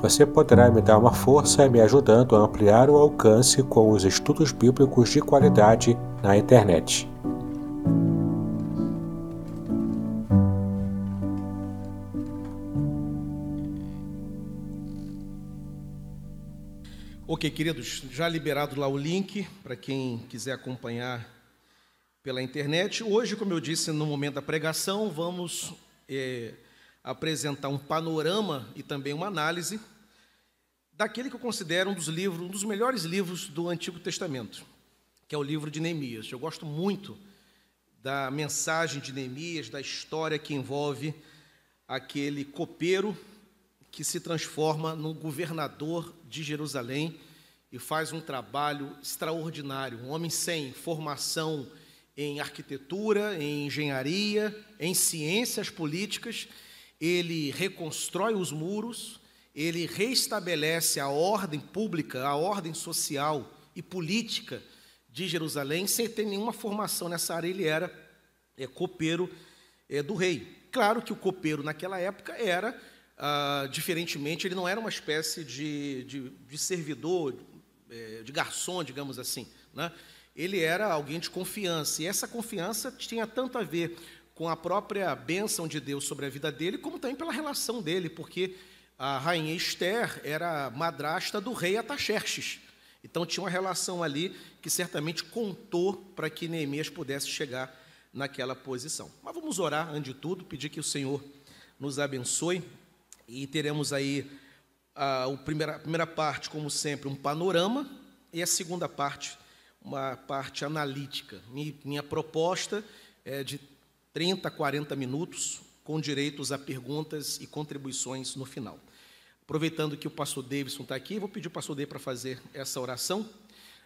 Você poderá me dar uma força me ajudando a ampliar o alcance com os estudos bíblicos de qualidade na internet. Ok, queridos, já liberado lá o link para quem quiser acompanhar pela internet. Hoje, como eu disse no momento da pregação, vamos é, apresentar um panorama e também uma análise daquele que eu considero um dos livros, um dos melhores livros do Antigo Testamento, que é o livro de Neemias. Eu gosto muito da mensagem de Neemias, da história que envolve aquele copeiro que se transforma no governador de Jerusalém e faz um trabalho extraordinário, um homem sem formação em arquitetura, em engenharia, em ciências políticas, ele reconstrói os muros, ele reestabelece a ordem pública, a ordem social e política de Jerusalém, sem ter nenhuma formação nessa área. Ele era é, copeiro é, do rei. Claro que o copeiro naquela época era, ah, diferentemente, ele não era uma espécie de, de, de servidor, é, de garçom, digamos assim. Né? Ele era alguém de confiança, e essa confiança tinha tanto a ver com a própria bênção de Deus sobre a vida dele, como também pela relação dele, porque a rainha Esther era madrasta do rei Ataxerxes. Então tinha uma relação ali que certamente contou para que Neemias pudesse chegar naquela posição. Mas vamos orar antes de tudo, pedir que o Senhor nos abençoe e teremos aí a, a, primeira, a primeira parte, como sempre, um panorama e a segunda parte, uma parte analítica. Minha, minha proposta é de 30, 40 minutos, com direitos a perguntas e contribuições no final. Aproveitando que o pastor Davidson está aqui, vou pedir o pastor Davidson para fazer essa oração.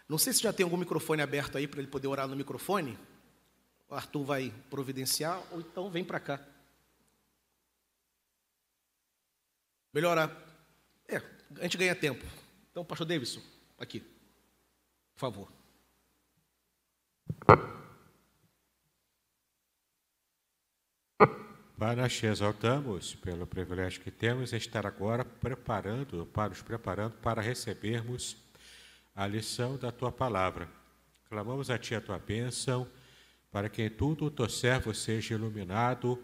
Não sei se já tem algum microfone aberto aí para ele poder orar no microfone. O Arthur vai providenciar, ou então vem para cá. Melhor, é, a gente ganha tempo. Então, pastor Davidson, aqui, por favor. Pai, nós te exaltamos pelo privilégio que temos de estar agora preparando, para nos preparando para recebermos a lição da tua palavra. Clamamos a ti a tua bênção, para que em tudo o teu servo seja iluminado,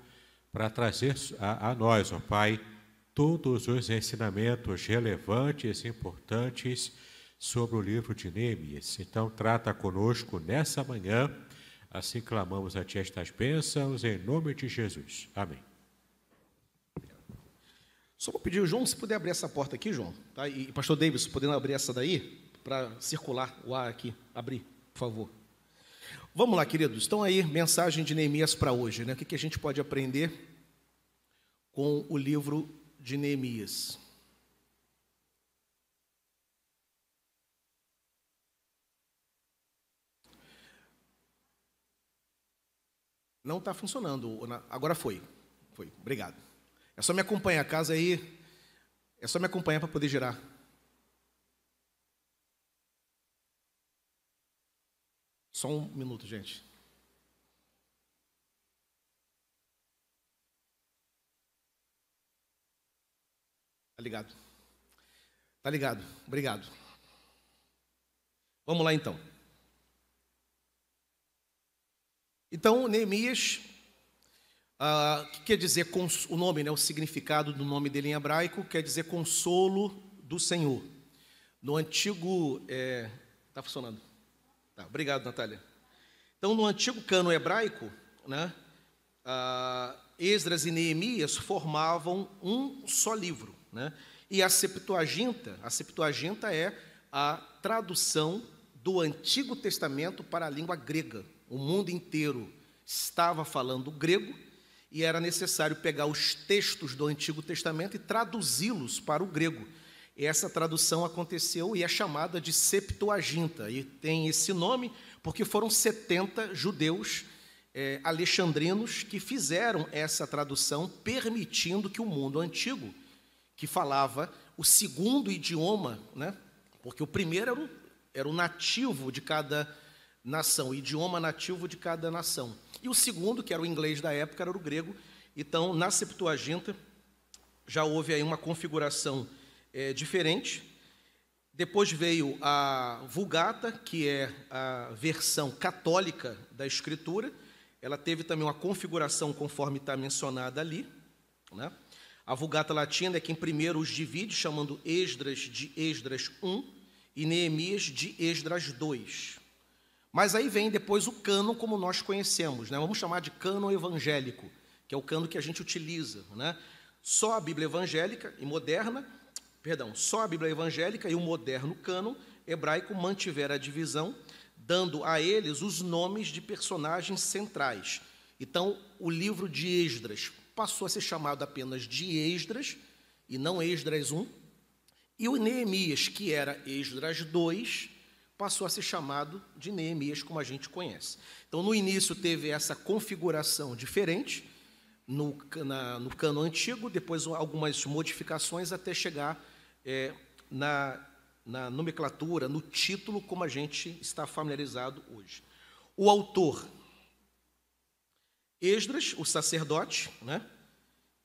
para trazer a, a nós, ó Pai, todos os ensinamentos relevantes e importantes sobre o livro de Neemias. Então, trata conosco nessa manhã Assim clamamos a Ti estas bênçãos, em nome de Jesus. Amém. Só vou pedir, João, se puder abrir essa porta aqui, João. Tá? E Pastor Davis, podendo abrir essa daí, para circular o ar aqui. Abrir, por favor. Vamos lá, queridos. Então aí, mensagem de Neemias para hoje. Né? O que, que a gente pode aprender com o livro de Neemias? Não está funcionando. Agora foi. Foi. Obrigado. É só me acompanhar. A casa aí. É só me acompanhar para poder girar. Só um minuto, gente. Tá ligado? Tá ligado. Obrigado. Vamos lá então. Então, Neemias, ah, que quer dizer o nome, né, o significado do nome dele em hebraico, quer dizer consolo do Senhor. No antigo. Está é, tá funcionando? Tá, obrigado, Natália. Então, no antigo cano hebraico, né, ah, Esdras e Neemias formavam um só livro. Né? E a Septuaginta, a Septuaginta é a tradução do Antigo Testamento para a língua grega. O mundo inteiro estava falando grego e era necessário pegar os textos do Antigo Testamento e traduzi-los para o grego. E essa tradução aconteceu e é chamada de Septuaginta, e tem esse nome porque foram 70 judeus é, alexandrinos que fizeram essa tradução, permitindo que o mundo antigo, que falava o segundo idioma, né, porque o primeiro era o, era o nativo de cada nação, idioma nativo de cada nação. E o segundo, que era o inglês da época, era o grego. Então, na Septuaginta, já houve aí uma configuração é, diferente. Depois veio a Vulgata, que é a versão católica da Escritura, ela teve também uma configuração conforme está mencionada ali. Né? A Vulgata Latina é quem primeiro os divide, chamando Esdras de Esdras 1 e Neemias de Esdras 2. Mas aí vem depois o cano como nós conhecemos, né? vamos chamar de cano evangélico, que é o cano que a gente utiliza. Né? Só a Bíblia evangélica e moderna, perdão, só a Bíblia evangélica e o moderno cano hebraico mantiveram a divisão dando a eles os nomes de personagens centrais. Então, o livro de Esdras passou a ser chamado apenas de Esdras, e não Esdras 1, e o Neemias, que era Esdras 2, passou a ser chamado de Neemias, como a gente conhece. Então, no início teve essa configuração diferente, no, na, no cano antigo, depois algumas modificações até chegar é, na na nomenclatura, no título, como a gente está familiarizado hoje. O autor, Esdras, o sacerdote né,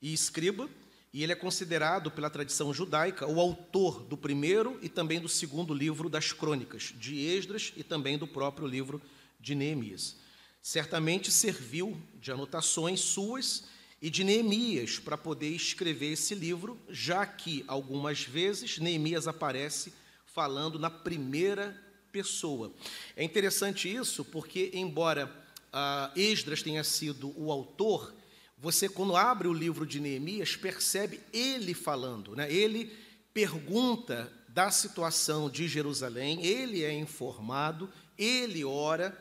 e escriba, e ele é considerado pela tradição judaica o autor do primeiro e também do segundo livro das crônicas, de Esdras e também do próprio livro de Neemias. Certamente serviu de anotações suas e de Neemias para poder escrever esse livro, já que algumas vezes Neemias aparece falando na primeira pessoa. É interessante isso porque, embora ah, Esdras tenha sido o autor, você, quando abre o livro de Neemias, percebe ele falando, né? ele pergunta da situação de Jerusalém, ele é informado, ele ora,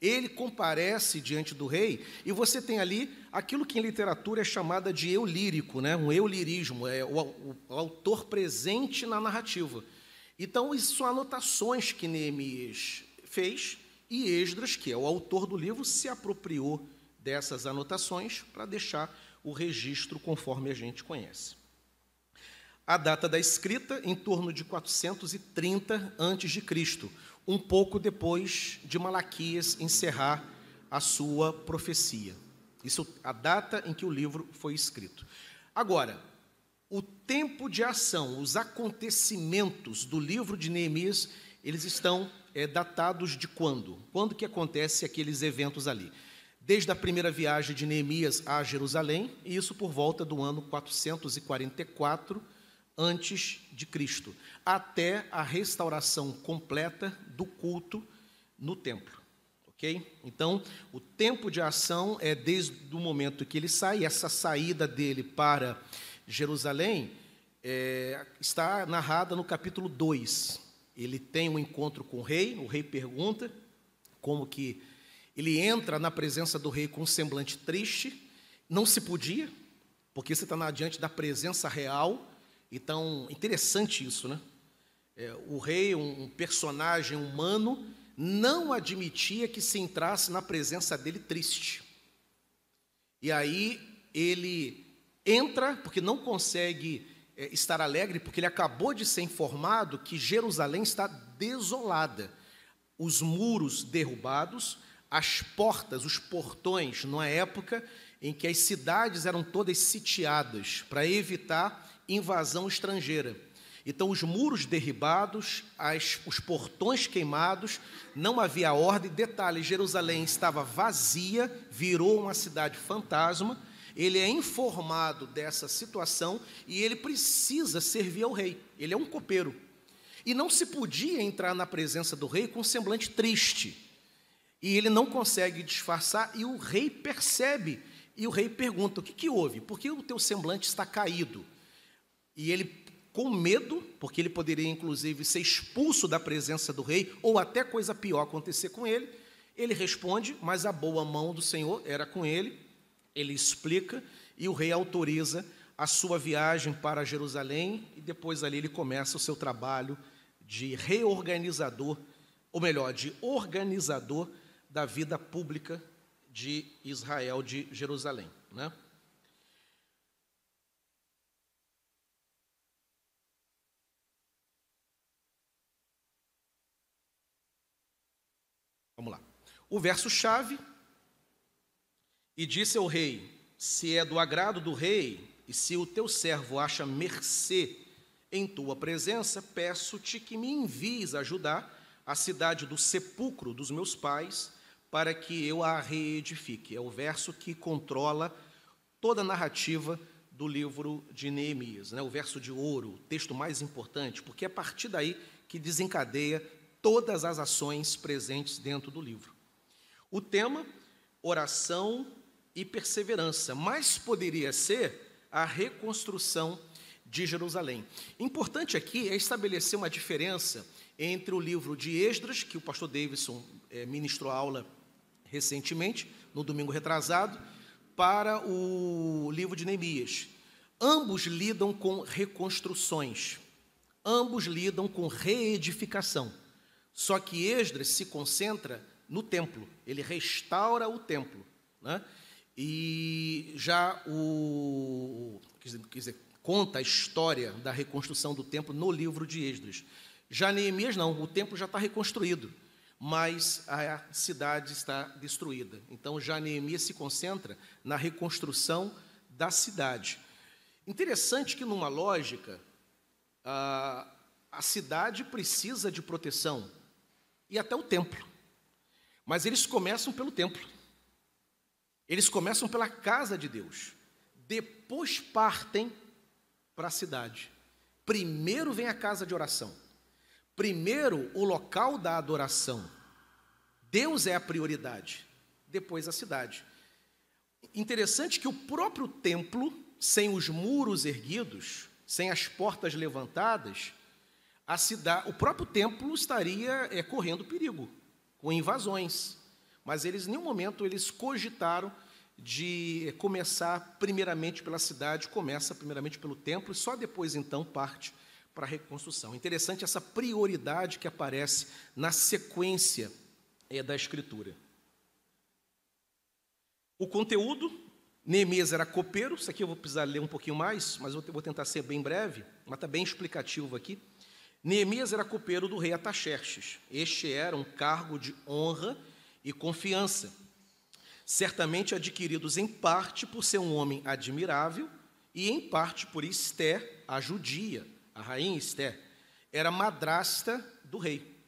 ele comparece diante do rei, e você tem ali aquilo que em literatura é chamada de eu lírico, né? um eu lirismo, é o, o, o autor presente na narrativa. Então, isso são anotações que Neemias fez e Esdras, que é o autor do livro, se apropriou dessas anotações para deixar o registro conforme a gente conhece. A data da escrita, em torno de 430 a.C., um pouco depois de Malaquias encerrar a sua profecia. Isso a data em que o livro foi escrito. Agora, o tempo de ação, os acontecimentos do livro de Neemias, eles estão é, datados de quando? Quando que acontece aqueles eventos ali? Desde a primeira viagem de Neemias a Jerusalém, e isso por volta do ano 444 antes de Cristo, até a restauração completa do culto no templo. OK? Então, o tempo de ação é desde o momento que ele sai, essa saída dele para Jerusalém é, está narrada no capítulo 2. Ele tem um encontro com o rei, o rei pergunta como que ele entra na presença do rei com um semblante triste, não se podia, porque você está diante da presença real, então, interessante isso, né? É, o rei, um personagem humano, não admitia que se entrasse na presença dele triste. E aí ele entra porque não consegue é, estar alegre, porque ele acabou de ser informado que Jerusalém está desolada, os muros derrubados, as portas, os portões, numa época em que as cidades eram todas sitiadas para evitar invasão estrangeira. Então, os muros derribados, as, os portões queimados, não havia ordem. Detalhe: Jerusalém estava vazia, virou uma cidade fantasma ele é informado dessa situação e ele precisa servir ao rei. Ele é um copeiro. E não se podia entrar na presença do rei com um semblante triste. E ele não consegue disfarçar, e o rei percebe. E o rei pergunta: O que, que houve? Por que o teu semblante está caído? E ele, com medo, porque ele poderia inclusive ser expulso da presença do rei, ou até coisa pior acontecer com ele, ele responde: Mas a boa mão do Senhor era com ele. Ele explica, e o rei autoriza a sua viagem para Jerusalém, e depois ali ele começa o seu trabalho de reorganizador, ou melhor, de organizador da vida pública de Israel, de Jerusalém. Né? Vamos lá. O verso-chave. E disse ao rei: Se é do agrado do rei, e se o teu servo acha mercê em tua presença, peço-te que me envies ajudar a cidade do sepulcro dos meus pais para que eu a reedifique. É o verso que controla toda a narrativa do livro de Neemias, né? o verso de ouro, o texto mais importante, porque é a partir daí que desencadeia todas as ações presentes dentro do livro. O tema, oração e perseverança, mas poderia ser a reconstrução de Jerusalém. Importante aqui é estabelecer uma diferença entre o livro de Esdras, que o pastor Davidson é, ministrou aula recentemente, no domingo retrasado, para o livro de Neemias. Ambos lidam com reconstruções, ambos lidam com reedificação. Só que Esdras se concentra no templo, ele restaura o templo. Né? E já o. Quer dizer, conta a história da reconstrução do templo no livro de Esdras. Já Neemias não, o templo já está reconstruído mas a cidade está destruída. Então, já Neemias se concentra na reconstrução da cidade. Interessante que, numa lógica, a, a cidade precisa de proteção, e até o templo. Mas eles começam pelo templo. Eles começam pela casa de Deus. Depois partem para a cidade. Primeiro vem a casa de oração. Primeiro, o local da adoração. Deus é a prioridade. Depois, a cidade. Interessante que o próprio templo, sem os muros erguidos, sem as portas levantadas, a cidade, o próprio templo estaria é, correndo perigo, com invasões. Mas eles, em nenhum momento, eles cogitaram de é, começar primeiramente pela cidade, começa primeiramente pelo templo e só depois, então, parte para a reconstrução. Interessante essa prioridade que aparece na sequência é, da Escritura. O conteúdo, Neemias era copeiro, isso aqui eu vou precisar ler um pouquinho mais, mas eu vou tentar ser bem breve, mas está bem explicativo aqui. Neemias era copeiro do rei Ataxerxes. Este era um cargo de honra e confiança, certamente adquiridos em parte por ser um homem admirável e em parte por Esther, a judia, a rainha Esther, era madrasta do rei.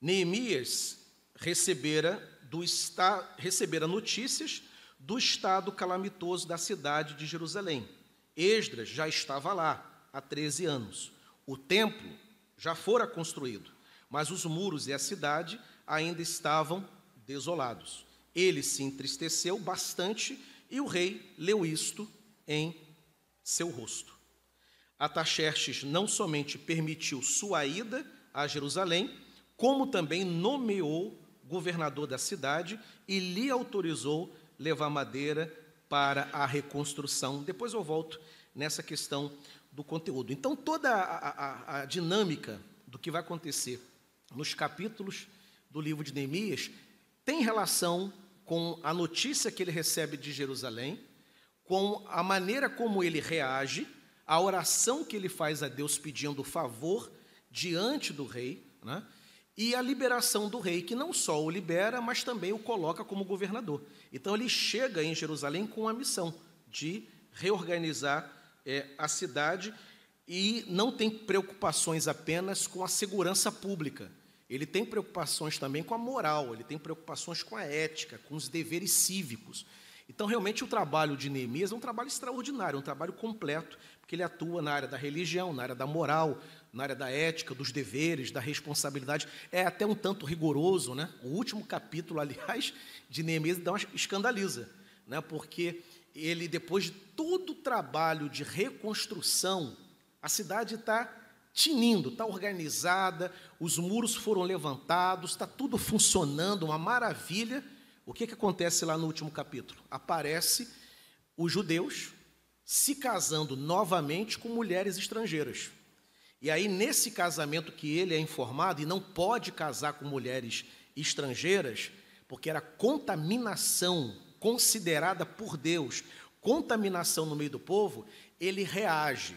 Neemias recebera, do esta, recebera notícias do estado calamitoso da cidade de Jerusalém. Esdras já estava lá há 13 anos. O templo já fora construído, mas os muros e a cidade ainda estavam desolados. Ele se entristeceu bastante e o rei leu isto em seu rosto. Ataxerxes não somente permitiu sua ida a Jerusalém, como também nomeou governador da cidade e lhe autorizou levar madeira para a reconstrução. Depois eu volto nessa questão do conteúdo. Então, toda a, a, a dinâmica do que vai acontecer nos capítulos do livro de Neemias tem relação com a notícia que ele recebe de Jerusalém, com a maneira como ele reage a oração que ele faz a Deus pedindo favor diante do rei, né? e a liberação do rei, que não só o libera, mas também o coloca como governador. Então ele chega em Jerusalém com a missão de reorganizar é, a cidade e não tem preocupações apenas com a segurança pública. Ele tem preocupações também com a moral, ele tem preocupações com a ética, com os deveres cívicos. Então, realmente, o trabalho de Neemias é um trabalho extraordinário, um trabalho completo, porque ele atua na área da religião, na área da moral, na área da ética, dos deveres, da responsabilidade. É até um tanto rigoroso, né? O último capítulo, aliás, de Neemias dá uma escandaliza, né? Porque ele, depois de todo o trabalho de reconstrução, a cidade está tinindo, está organizada, os muros foram levantados, está tudo funcionando, uma maravilha. O que, que acontece lá no último capítulo? Aparece os judeus se casando novamente com mulheres estrangeiras. E aí, nesse casamento que ele é informado, e não pode casar com mulheres estrangeiras, porque era contaminação considerada por Deus, contaminação no meio do povo, ele reage.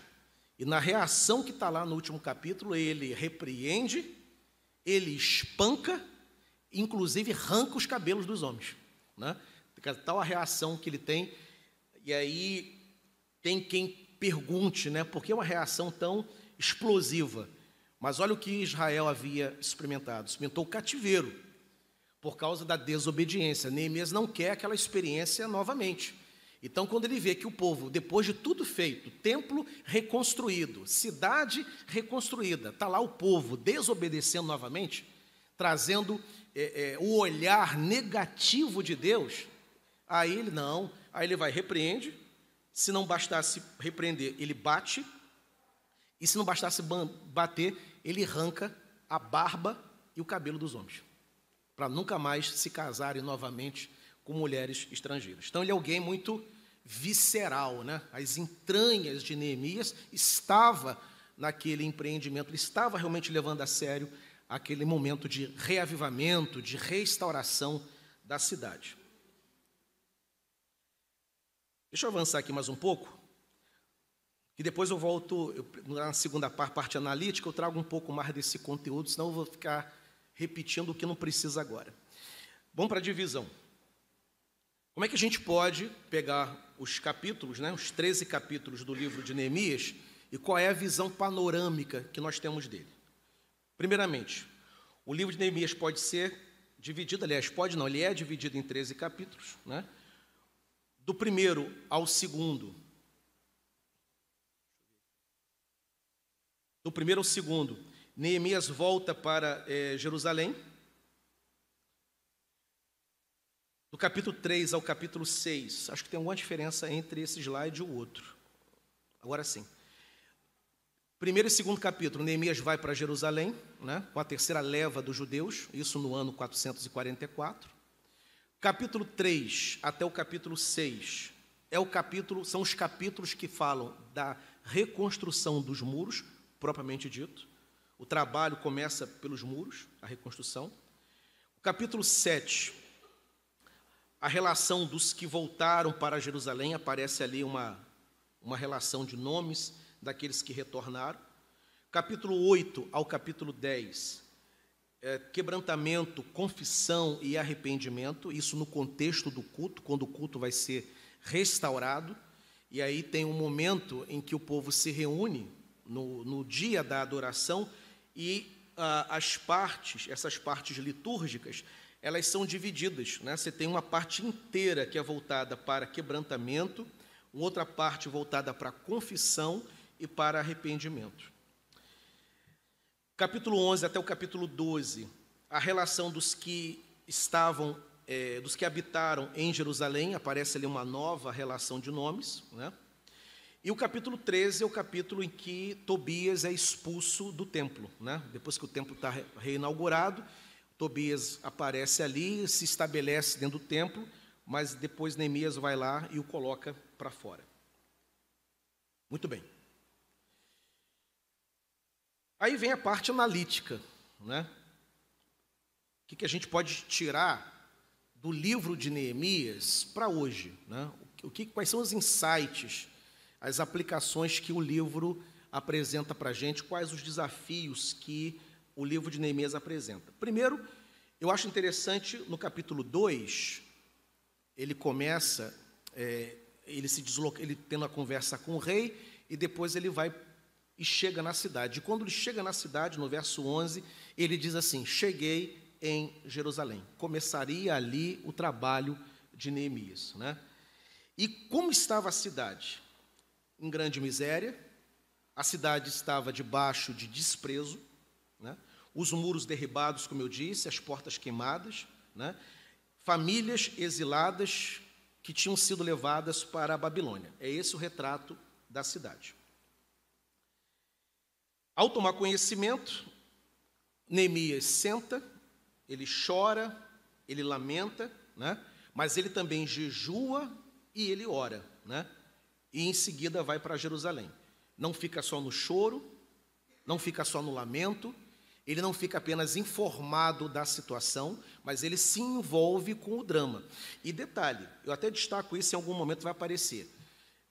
E na reação que está lá no último capítulo, ele repreende, ele espanca inclusive arranca os cabelos dos homens. Né? Tal a reação que ele tem, e aí tem quem pergunte, né, por que uma reação tão explosiva? Mas olha o que Israel havia experimentado: experimentou o cativeiro, por causa da desobediência. Neemias não quer aquela experiência novamente. Então, quando ele vê que o povo, depois de tudo feito, templo reconstruído, cidade reconstruída, está lá o povo desobedecendo novamente, trazendo é, é, o olhar negativo de Deus, aí ele não, aí ele vai repreende, se não bastasse repreender, ele bate, e se não bastasse bater, ele arranca a barba e o cabelo dos homens, para nunca mais se casarem novamente com mulheres estrangeiras. Então ele é alguém muito visceral, né? As entranhas de Neemias estava naquele empreendimento, ele estava realmente levando a sério aquele momento de reavivamento, de restauração da cidade. Deixa eu avançar aqui mais um pouco, e depois eu volto, eu, na segunda parte, parte analítica, eu trago um pouco mais desse conteúdo, senão eu vou ficar repetindo o que não precisa agora. Vamos para a divisão. Como é que a gente pode pegar os capítulos, né, os 13 capítulos do livro de Neemias, e qual é a visão panorâmica que nós temos dele? Primeiramente, o livro de Neemias pode ser dividido, aliás, pode não, ele é dividido em 13 capítulos, né? Do primeiro ao segundo. Do primeiro ao segundo, Neemias volta para é, Jerusalém. Do capítulo 3 ao capítulo 6, acho que tem alguma diferença entre esse slide e o outro. Agora sim. Primeiro e segundo capítulo, Neemias vai para Jerusalém, né, com a terceira leva dos judeus, isso no ano 444. Capítulo 3 até o capítulo 6 é o capítulo, são os capítulos que falam da reconstrução dos muros, propriamente dito. O trabalho começa pelos muros, a reconstrução. O capítulo 7, a relação dos que voltaram para Jerusalém, aparece ali uma, uma relação de nomes daqueles que retornaram. Capítulo 8 ao capítulo 10, é, quebrantamento, confissão e arrependimento, isso no contexto do culto, quando o culto vai ser restaurado. E aí tem um momento em que o povo se reúne no, no dia da adoração e ah, as partes, essas partes litúrgicas, elas são divididas. Né? Você tem uma parte inteira que é voltada para quebrantamento, outra parte voltada para confissão e para arrependimento. Capítulo 11 até o capítulo 12, a relação dos que estavam, é, dos que habitaram em Jerusalém, aparece ali uma nova relação de nomes, né? E o capítulo 13 é o capítulo em que Tobias é expulso do templo. Né? Depois que o templo está reinaugurado, Tobias aparece ali, se estabelece dentro do templo, mas depois Neemias vai lá e o coloca para fora. Muito bem. Aí vem a parte analítica, né? O que, que a gente pode tirar do livro de Neemias para hoje, né? O que, quais são os insights, as aplicações que o livro apresenta para a gente, quais os desafios que o livro de Neemias apresenta. Primeiro, eu acho interessante no capítulo 2, ele começa, é, ele se desloca, ele tendo a conversa com o rei, e depois ele vai e chega na cidade. E quando ele chega na cidade, no verso 11, ele diz assim: Cheguei em Jerusalém. Começaria ali o trabalho de Neemias. Né? E como estava a cidade? Em grande miséria, a cidade estava debaixo de desprezo, né? os muros derribados, como eu disse, as portas queimadas, né? famílias exiladas que tinham sido levadas para a Babilônia. É esse o retrato da cidade. Ao tomar conhecimento, Neemias senta, ele chora, ele lamenta, né? mas ele também jejua e ele ora. Né? E em seguida vai para Jerusalém. Não fica só no choro, não fica só no lamento, ele não fica apenas informado da situação, mas ele se envolve com o drama. E detalhe, eu até destaco isso em algum momento vai aparecer.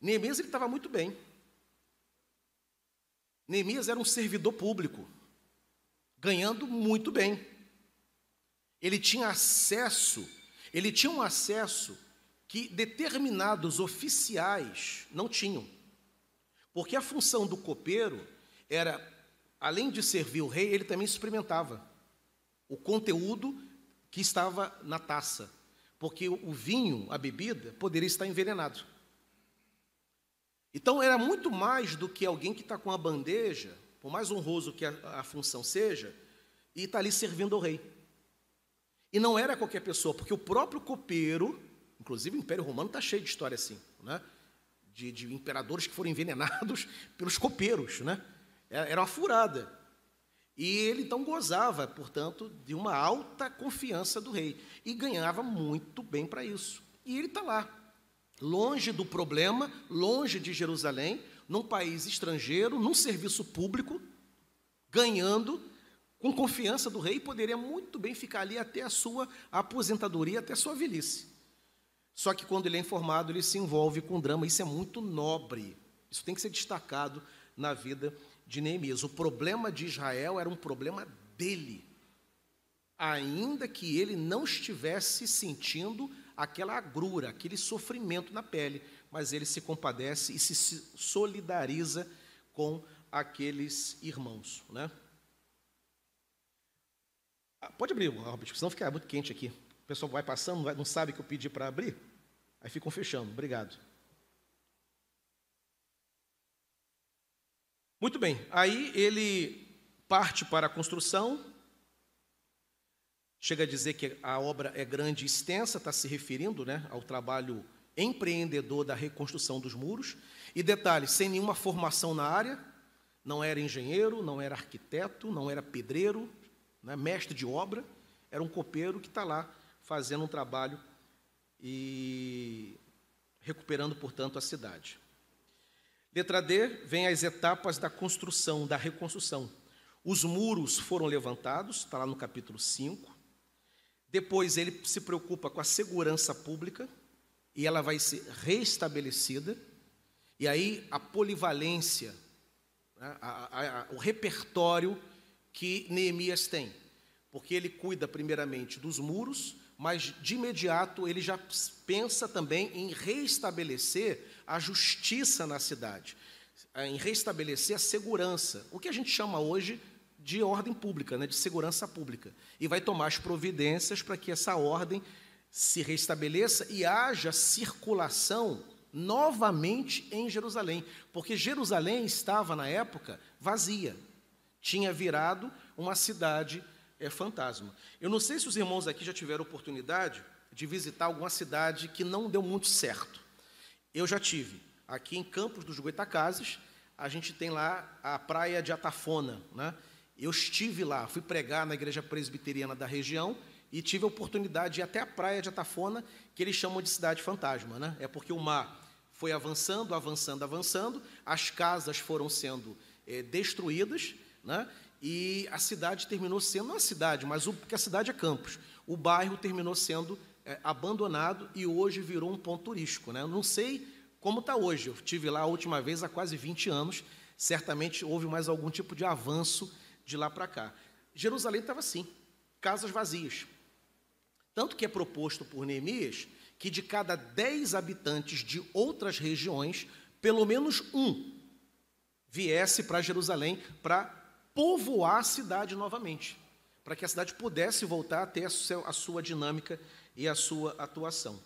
Neemias estava muito bem. Neemias era um servidor público, ganhando muito bem. Ele tinha acesso, ele tinha um acesso que determinados oficiais não tinham. Porque a função do copeiro era, além de servir o rei, ele também experimentava o conteúdo que estava na taça. Porque o vinho, a bebida, poderia estar envenenado. Então era muito mais do que alguém que está com a bandeja, por mais honroso que a, a função seja, e está ali servindo ao rei. E não era qualquer pessoa, porque o próprio copeiro, inclusive o Império Romano está cheio de história assim, né? de, de imperadores que foram envenenados pelos copeiros, né? Era uma furada. E ele então gozava, portanto, de uma alta confiança do rei e ganhava muito bem para isso. E ele está lá, longe do problema, longe de Jerusalém, num país estrangeiro, num serviço público, ganhando com confiança do rei, poderia muito bem ficar ali até a sua aposentadoria, até a sua velhice. Só que quando ele é informado, ele se envolve com drama, isso é muito nobre. Isso tem que ser destacado na vida de Neemias. O problema de Israel era um problema dele, ainda que ele não estivesse sentindo aquela agrura, aquele sofrimento na pele, mas ele se compadece e se solidariza com aqueles irmãos. Né? Ah, pode abrir, Robert, senão fica muito quente aqui. O pessoal vai passando, não sabe que eu pedi para abrir, aí ficam fechando. Obrigado. Muito bem, aí ele parte para a construção, Chega a dizer que a obra é grande e extensa, está se referindo né, ao trabalho empreendedor da reconstrução dos muros. E detalhe, sem nenhuma formação na área, não era engenheiro, não era arquiteto, não era pedreiro, né, mestre de obra, era um copeiro que está lá fazendo um trabalho e recuperando, portanto, a cidade. Letra D, vem as etapas da construção, da reconstrução. Os muros foram levantados, está lá no capítulo 5. Depois ele se preocupa com a segurança pública e ela vai ser restabelecida. E aí a polivalência, né, a, a, o repertório que Neemias tem, porque ele cuida primeiramente dos muros, mas de imediato ele já pensa também em restabelecer a justiça na cidade, em restabelecer a segurança, o que a gente chama hoje de ordem pública, né, de segurança pública, e vai tomar as providências para que essa ordem se restabeleça e haja circulação novamente em Jerusalém, porque Jerusalém estava na época vazia, tinha virado uma cidade é, fantasma. Eu não sei se os irmãos aqui já tiveram oportunidade de visitar alguma cidade que não deu muito certo. Eu já tive. Aqui em Campos dos Goitacazes, a gente tem lá a praia de Atafona, né? Eu estive lá, fui pregar na igreja presbiteriana da região e tive a oportunidade de ir até a praia de Atafona, que eles chamam de cidade fantasma, né? É porque o mar foi avançando, avançando, avançando, as casas foram sendo é, destruídas, né? E a cidade terminou sendo, não a cidade, mas o, porque a cidade é Campos, o bairro terminou sendo é, abandonado e hoje virou um ponto turístico, né? Eu não sei como está hoje, eu tive lá a última vez há quase 20 anos, certamente houve mais algum tipo de avanço de lá para cá. Jerusalém estava assim, casas vazias. Tanto que é proposto por Neemias que de cada dez habitantes de outras regiões, pelo menos um viesse para Jerusalém para povoar a cidade novamente, para que a cidade pudesse voltar a ter a sua dinâmica e a sua atuação.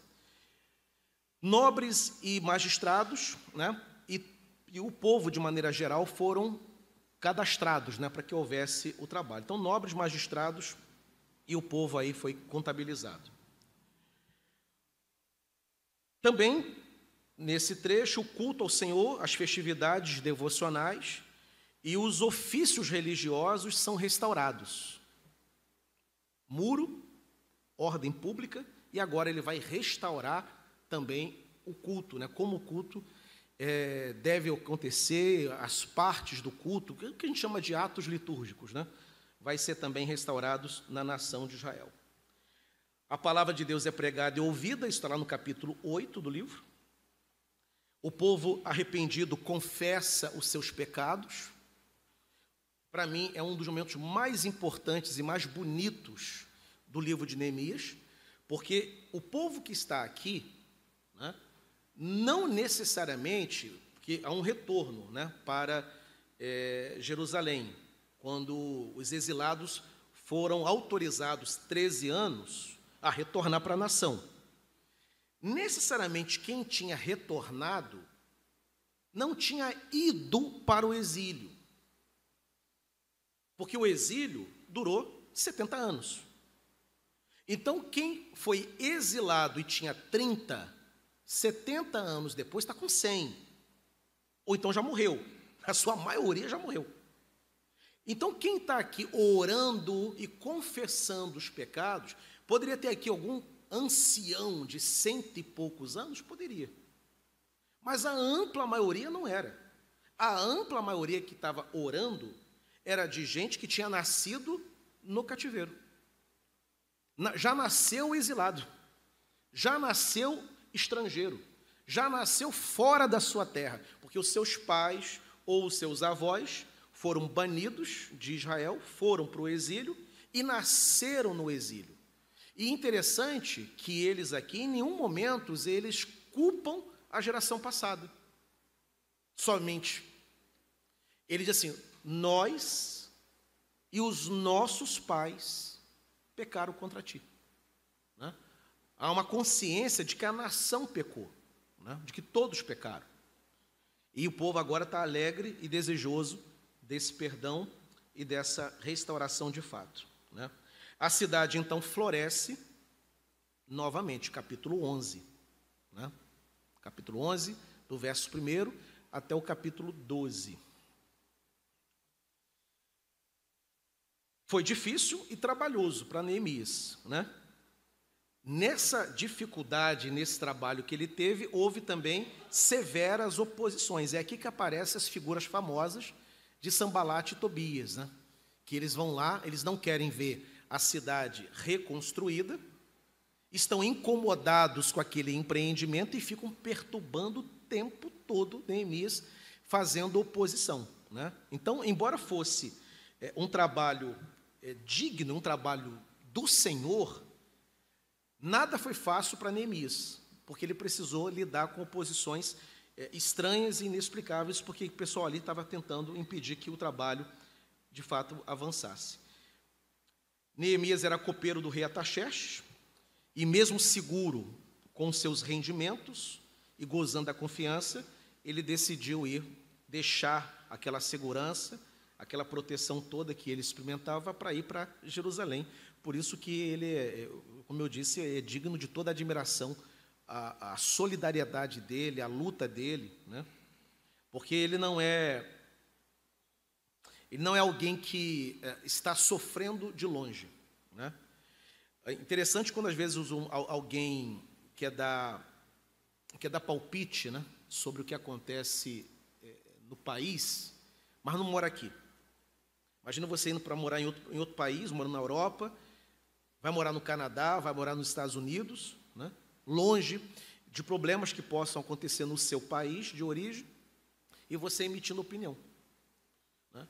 Nobres e magistrados, né, e, e o povo, de maneira geral, foram cadastrados né, para que houvesse o trabalho. Então, nobres, magistrados e o povo aí foi contabilizado. Também, nesse trecho, o culto ao Senhor, as festividades devocionais e os ofícios religiosos são restaurados. Muro, ordem pública, e agora ele vai restaurar também o culto, né? como o culto é, deve acontecer, as partes do culto, que a gente chama de atos litúrgicos, né? vai ser também restaurados na nação de Israel. A palavra de Deus é pregada e ouvida, está lá no capítulo 8 do livro. O povo arrependido confessa os seus pecados. Para mim, é um dos momentos mais importantes e mais bonitos do livro de Neemias, porque o povo que está aqui, não necessariamente, porque há um retorno né, para é, Jerusalém, quando os exilados foram autorizados 13 anos a retornar para a nação. Necessariamente quem tinha retornado não tinha ido para o exílio. Porque o exílio durou 70 anos. Então, quem foi exilado e tinha 30, 70 anos depois está com 100. Ou então já morreu. A sua maioria já morreu. Então, quem está aqui orando e confessando os pecados, poderia ter aqui algum ancião de cento e poucos anos? Poderia. Mas a ampla maioria não era. A ampla maioria que estava orando era de gente que tinha nascido no cativeiro. Já nasceu exilado. Já nasceu estrangeiro. Já nasceu fora da sua terra. Porque os seus pais ou os seus avós foram banidos de Israel, foram para o exílio e nasceram no exílio. E interessante que eles aqui, em nenhum momento, eles culpam a geração passada. Somente. Ele diz assim: nós e os nossos pais pecaram contra ti. Há uma consciência de que a nação pecou, né? de que todos pecaram. E o povo agora está alegre e desejoso desse perdão e dessa restauração de fato. Né? A cidade então floresce novamente, capítulo 11. Né? Capítulo 11, do verso 1 até o capítulo 12. Foi difícil e trabalhoso para Neemias, né? Nessa dificuldade, nesse trabalho que ele teve, houve também severas oposições. É aqui que aparecem as figuras famosas de Sambalat e Tobias, né? que eles vão lá, eles não querem ver a cidade reconstruída, estão incomodados com aquele empreendimento e ficam perturbando o tempo todo Neemias fazendo oposição. Né? Então, embora fosse é, um trabalho é, digno, um trabalho do Senhor, nada foi fácil para Neemias, porque ele precisou lidar com oposições é, estranhas e inexplicáveis, porque o pessoal ali estava tentando impedir que o trabalho, de fato, avançasse. Neemias era copeiro do rei Ataxerxes, e mesmo seguro com seus rendimentos e gozando da confiança, ele decidiu ir deixar aquela segurança, aquela proteção toda que ele experimentava para ir para Jerusalém. Por isso que ele, é, como eu disse, é digno de toda admiração a, a solidariedade dele, a luta dele, né? porque ele não é ele não é alguém que é, está sofrendo de longe. Né? É interessante quando às vezes um, alguém que é da que é da palpite né, sobre o que acontece é, no país, mas não mora aqui. Imagina você indo para morar em outro, em outro país, morando na Europa, vai morar no Canadá, vai morar nos Estados Unidos, né? longe de problemas que possam acontecer no seu país de origem, e você emitindo opinião, né?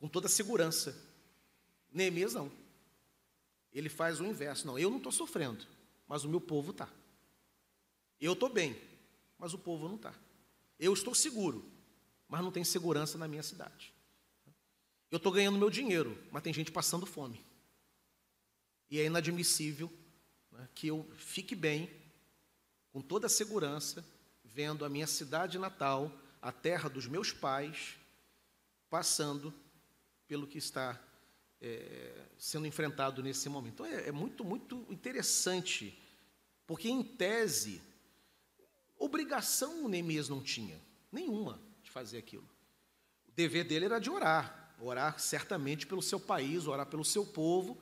com toda segurança. Neemias não. Ele faz o inverso. Não, eu não estou sofrendo, mas o meu povo está. Eu estou bem, mas o povo não está. Eu estou seguro, mas não tem segurança na minha cidade. Eu estou ganhando meu dinheiro, mas tem gente passando fome. E é inadmissível né, que eu fique bem com toda a segurança, vendo a minha cidade natal, a terra dos meus pais, passando pelo que está é, sendo enfrentado nesse momento. Então é, é muito, muito interessante, porque em tese, obrigação o Neemias não tinha, nenhuma, de fazer aquilo. O dever dele era de orar, orar certamente pelo seu país, orar pelo seu povo,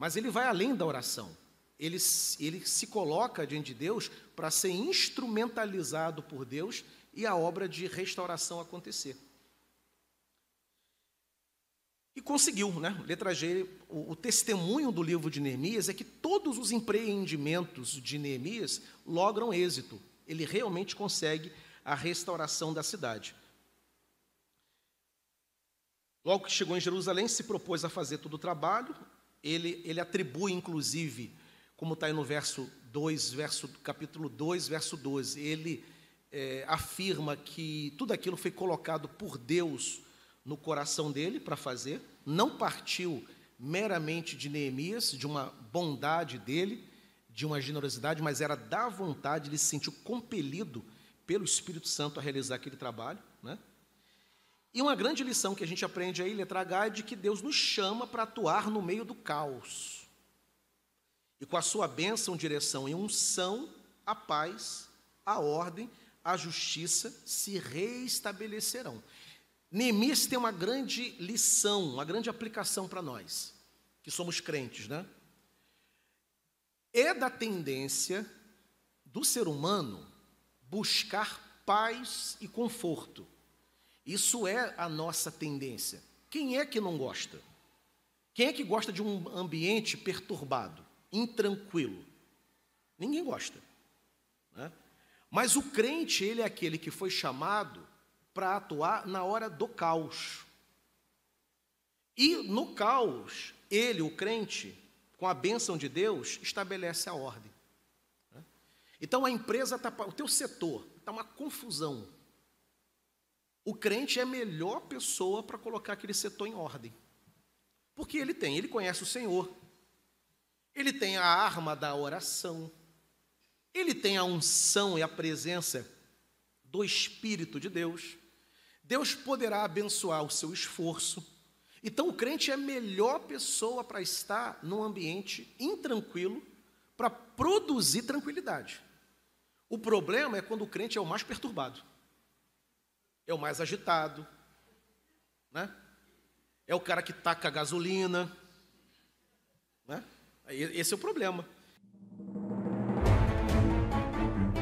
mas ele vai além da oração. Ele, ele se coloca diante de Deus para ser instrumentalizado por Deus e a obra de restauração acontecer. E conseguiu, né? Letra G, o, o, testemunho do livro de Neemias é que todos os empreendimentos de Neemias logram êxito. Ele realmente consegue a restauração da cidade. Logo que chegou em Jerusalém, se propôs a fazer todo o trabalho. Ele, ele atribui, inclusive, como está aí no verso 2, verso, capítulo 2, verso 12, ele é, afirma que tudo aquilo foi colocado por Deus no coração dele para fazer, não partiu meramente de Neemias, de uma bondade dele, de uma generosidade, mas era da vontade, ele se sentiu compelido pelo Espírito Santo a realizar aquele trabalho. Né? E uma grande lição que a gente aprende aí, letra H, é de que Deus nos chama para atuar no meio do caos. E com a sua bênção, direção e unção, a paz, a ordem, a justiça se reestabelecerão. Neemias tem uma grande lição, uma grande aplicação para nós, que somos crentes, né? É da tendência do ser humano buscar paz e conforto. Isso é a nossa tendência. Quem é que não gosta? Quem é que gosta de um ambiente perturbado, intranquilo? Ninguém gosta. Né? Mas o crente, ele é aquele que foi chamado para atuar na hora do caos. E no caos, ele, o crente, com a bênção de Deus, estabelece a ordem. Então a empresa está, o teu setor está uma confusão. O crente é a melhor pessoa para colocar aquele setor em ordem. Porque ele tem, ele conhece o Senhor. Ele tem a arma da oração. Ele tem a unção e a presença do Espírito de Deus. Deus poderá abençoar o seu esforço. Então, o crente é a melhor pessoa para estar num ambiente intranquilo, para produzir tranquilidade. O problema é quando o crente é o mais perturbado, é o mais agitado, né? é o cara que taca a gasolina. Né? Esse é o problema.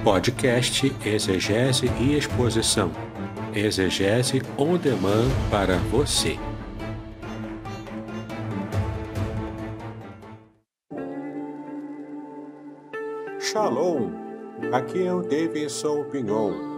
Podcast Exegese e Exposição Exegese on demand para você. Shalom! Aqui é o Davidson Pinhon.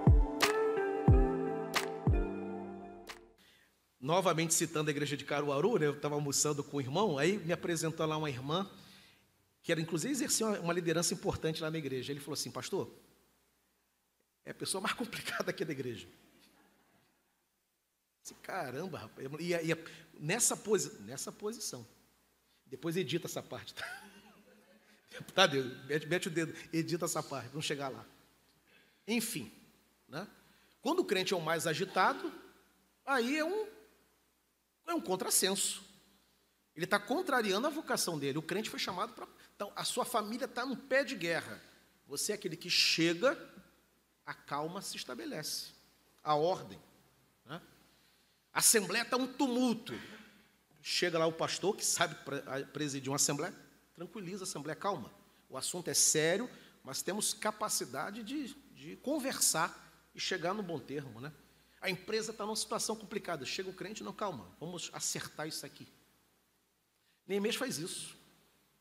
Novamente citando a igreja de Caruaru, né, eu estava almoçando com o irmão, aí me apresentou lá uma irmã, que era inclusive exercia uma liderança importante lá na igreja. Ele falou assim, pastor, é a pessoa mais complicada aqui da igreja. Disse, Caramba, rapaz. E, e, nessa, posi nessa posição. Depois edita essa parte. Tá? Tá, Deus, mete, mete o dedo, edita essa parte, vamos chegar lá. Enfim, né? quando o crente é o mais agitado, aí é um, é um contrassenso. Ele está contrariando a vocação dele. O crente foi chamado para. Então, a sua família está no pé de guerra. Você é aquele que chega, a calma se estabelece, a ordem. Né? A assembleia está um tumulto. Chega lá o pastor, que sabe presidir uma assembleia, tranquiliza a assembleia, calma. O assunto é sério, mas temos capacidade de, de conversar e chegar no bom termo, né? A empresa está numa situação complicada. Chega o crente, não, calma, vamos acertar isso aqui. Neemias faz isso.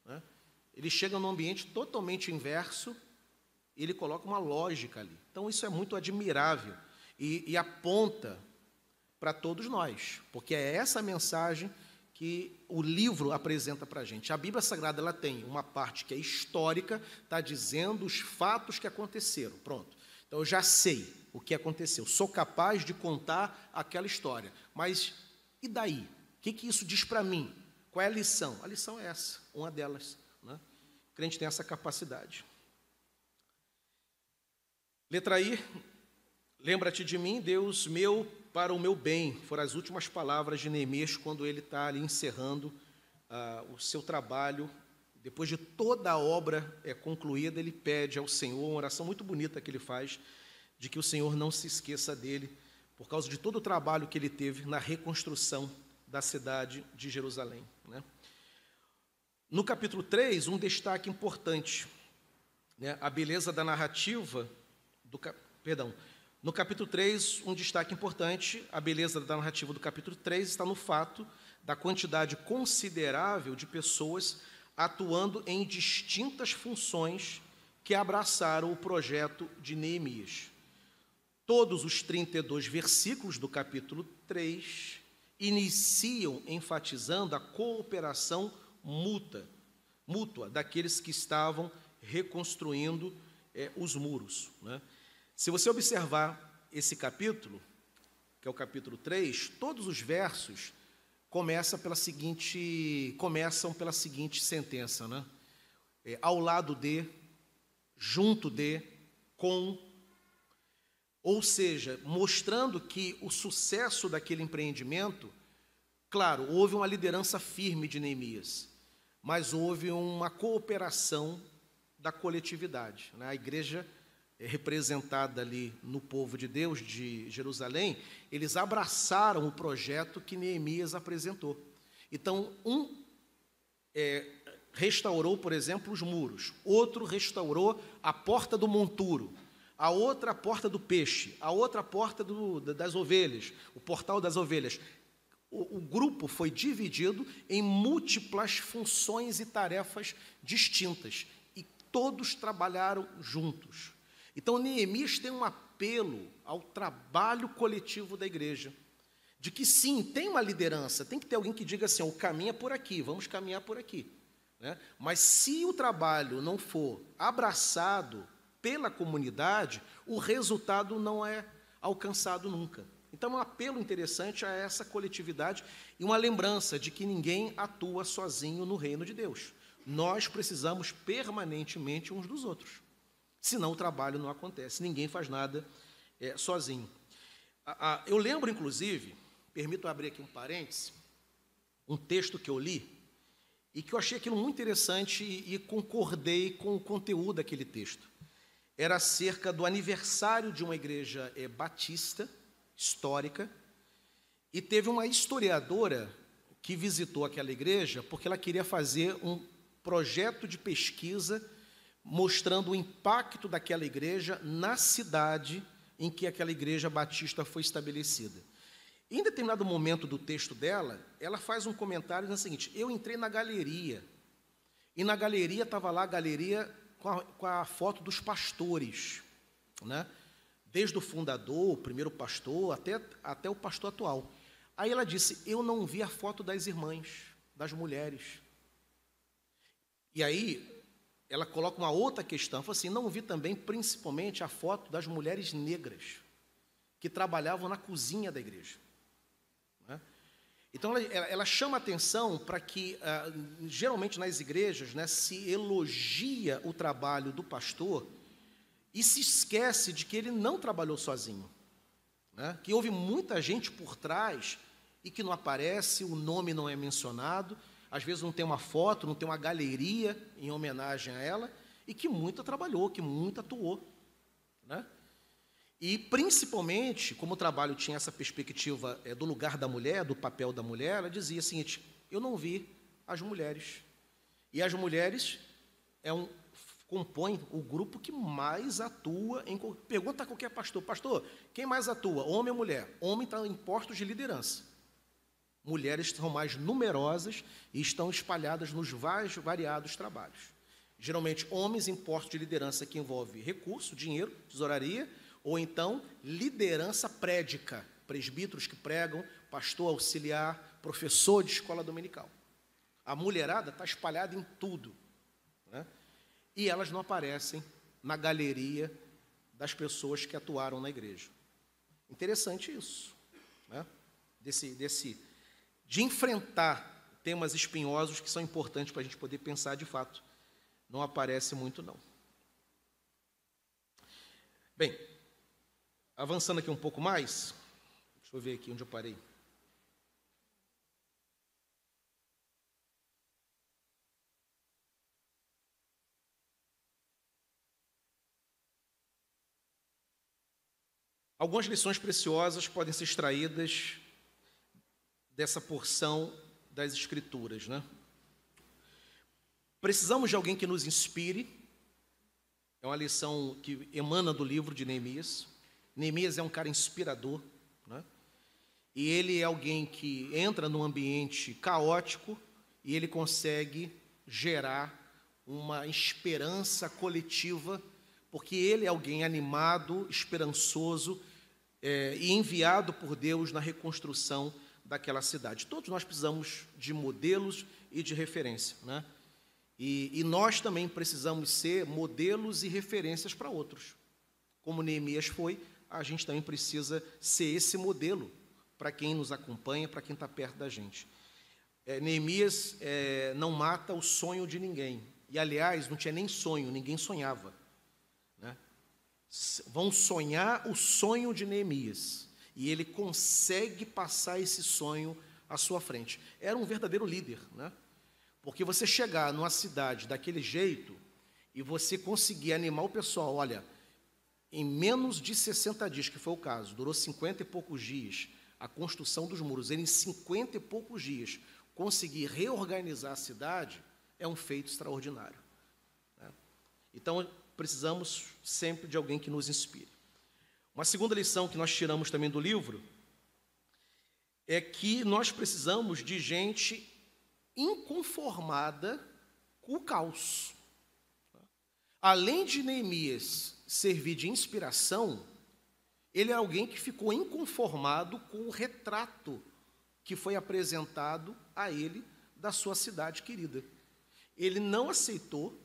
Né? Ele chega num ambiente totalmente inverso e ele coloca uma lógica ali. Então, isso é muito admirável e, e aponta para todos nós, porque é essa mensagem que o livro apresenta para a gente. A Bíblia Sagrada ela tem uma parte que é histórica, está dizendo os fatos que aconteceram. Pronto. Então eu já sei o que aconteceu, sou capaz de contar aquela história. Mas e daí? O que, que isso diz para mim? Qual é a lição? A lição é essa, uma delas. Né? O crente tem essa capacidade. Letra I, lembra-te de mim, Deus meu, para o meu bem. Foram as últimas palavras de Neemias quando ele está ali encerrando ah, o seu trabalho. Depois de toda a obra é concluída, ele pede ao Senhor, uma oração muito bonita que ele faz, de que o Senhor não se esqueça dele, por causa de todo o trabalho que ele teve na reconstrução da cidade de Jerusalém. Né? No capítulo 3, um destaque importante, né? a beleza da narrativa do perdão, no capítulo 3, um destaque importante, a beleza da narrativa do capítulo 3 está no fato da quantidade considerável de pessoas atuando em distintas funções que abraçaram o projeto de Neemias. Todos os 32 versículos do capítulo 3 iniciam enfatizando a cooperação mútua, mútua daqueles que estavam reconstruindo é, os muros. Né? Se você observar esse capítulo, que é o capítulo 3, todos os versos começam pela seguinte, começam pela seguinte sentença, né? É, ao lado de, junto de, com, ou seja, mostrando que o sucesso daquele empreendimento, claro, houve uma liderança firme de Neemias, mas houve uma cooperação da coletividade. Né? A igreja representada ali no povo de Deus de Jerusalém, eles abraçaram o projeto que Neemias apresentou. Então, um é, restaurou, por exemplo, os muros, outro restaurou a porta do monturo, a outra a porta do peixe, a outra a porta do, das ovelhas, o portal das ovelhas. O, o grupo foi dividido em múltiplas funções e tarefas distintas, e todos trabalharam juntos. Então, Neemias tem um apelo ao trabalho coletivo da igreja, de que sim, tem uma liderança, tem que ter alguém que diga assim: o caminho é por aqui, vamos caminhar por aqui. Né? Mas se o trabalho não for abraçado pela comunidade, o resultado não é alcançado nunca. Então, é um apelo interessante a essa coletividade e uma lembrança de que ninguém atua sozinho no reino de Deus. Nós precisamos permanentemente uns dos outros. Senão o trabalho não acontece, ninguém faz nada é, sozinho. eu lembro, inclusive, permito abrir aqui um parêntese, um texto que eu li e que eu achei aquilo muito interessante e, e concordei com o conteúdo daquele texto. Era acerca do aniversário de uma igreja é, batista, histórica, e teve uma historiadora que visitou aquela igreja porque ela queria fazer um projeto de pesquisa mostrando o impacto daquela igreja na cidade em que aquela igreja batista foi estabelecida. Em determinado momento do texto dela, ela faz um comentário dizendo o seguinte: Eu entrei na galeria, e na galeria estava lá a galeria com a, com a foto dos pastores, né? desde o fundador, o primeiro pastor, até, até o pastor atual. Aí ela disse: Eu não vi a foto das irmãs, das mulheres. E aí ela coloca uma outra questão, fala assim, não vi também principalmente a foto das mulheres negras que trabalhavam na cozinha da igreja. Né? Então ela, chama atenção para que ah, geralmente nas igrejas né, se elogia o trabalho do pastor e se esquece de que ele não trabalhou sozinho, né? que houve muita gente por trás e que não aparece, o nome não é mencionado, às vezes não tem uma foto, não tem uma galeria em homenagem a ela, e que muito trabalhou, que muito atuou. Né? E, principalmente, como o trabalho tinha essa perspectiva é, do lugar da mulher, do papel da mulher, ela dizia o seguinte: eu não vi as mulheres. E as mulheres é um, compõem o grupo que mais atua em. Pergunta a qualquer pastor: Pastor, quem mais atua, homem ou mulher? Homem está em postos de liderança. Mulheres são mais numerosas e estão espalhadas nos vários variados trabalhos. Geralmente, homens em postos de liderança que envolve recurso, dinheiro, tesouraria, ou então liderança prédica, presbíteros que pregam, pastor auxiliar, professor de escola dominical. A mulherada está espalhada em tudo. Né? E elas não aparecem na galeria das pessoas que atuaram na igreja. Interessante isso. Né? Desse, desse, de enfrentar temas espinhosos que são importantes para a gente poder pensar de fato. Não aparece muito, não. Bem, avançando aqui um pouco mais, deixa eu ver aqui onde eu parei. Algumas lições preciosas podem ser extraídas dessa porção das Escrituras, né? Precisamos de alguém que nos inspire. É uma lição que emana do livro de Neemias. Neemias é um cara inspirador, né? E ele é alguém que entra num ambiente caótico e ele consegue gerar uma esperança coletiva, porque ele é alguém animado, esperançoso é, e enviado por Deus na reconstrução daquela cidade. Todos nós precisamos de modelos e de referência, né? E, e nós também precisamos ser modelos e referências para outros. Como Neemias foi, a gente também precisa ser esse modelo para quem nos acompanha, para quem está perto da gente. É, Neemias é, não mata o sonho de ninguém. E, aliás, não tinha nem sonho, ninguém sonhava vão sonhar o sonho de Neemias. E ele consegue passar esse sonho à sua frente. Era um verdadeiro líder, né? Porque você chegar numa cidade daquele jeito e você conseguir animar o pessoal, olha, em menos de 60 dias, que foi o caso, durou 50 e poucos dias, a construção dos muros, ele em 50 e poucos dias conseguir reorganizar a cidade, é um feito extraordinário. Né? Então, precisamos sempre de alguém que nos inspire. Uma segunda lição que nós tiramos também do livro é que nós precisamos de gente inconformada com o caos. Além de Neemias servir de inspiração, ele é alguém que ficou inconformado com o retrato que foi apresentado a ele da sua cidade querida. Ele não aceitou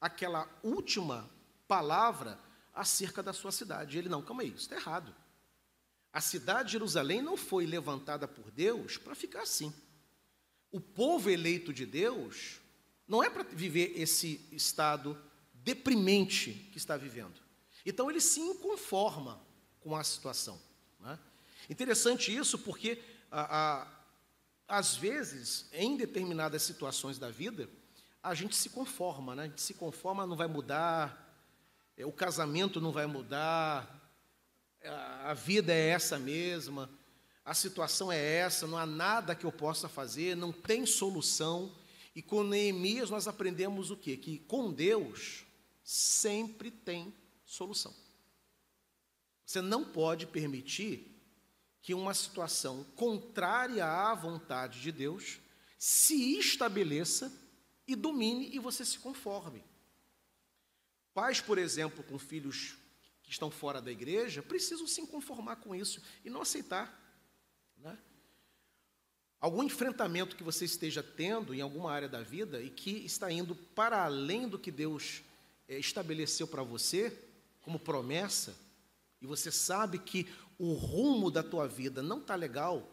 aquela última palavra acerca da sua cidade. Ele, não, calma aí, isso está errado. A cidade de Jerusalém não foi levantada por Deus para ficar assim. O povo eleito de Deus não é para viver esse estado deprimente que está vivendo. Então ele se inconforma com a situação. Né? Interessante isso porque, a, a, às vezes, em determinadas situações da vida, a gente se conforma, né? a gente se conforma, não vai mudar, o casamento não vai mudar, a vida é essa mesma, a situação é essa, não há nada que eu possa fazer, não tem solução. E com Neemias nós aprendemos o quê? Que com Deus sempre tem solução. Você não pode permitir que uma situação contrária à vontade de Deus se estabeleça e domine e você se conforme. Pais, por exemplo, com filhos que estão fora da igreja, precisam se conformar com isso e não aceitar. Né? Algum enfrentamento que você esteja tendo em alguma área da vida e que está indo para além do que Deus é, estabeleceu para você, como promessa, e você sabe que o rumo da tua vida não está legal,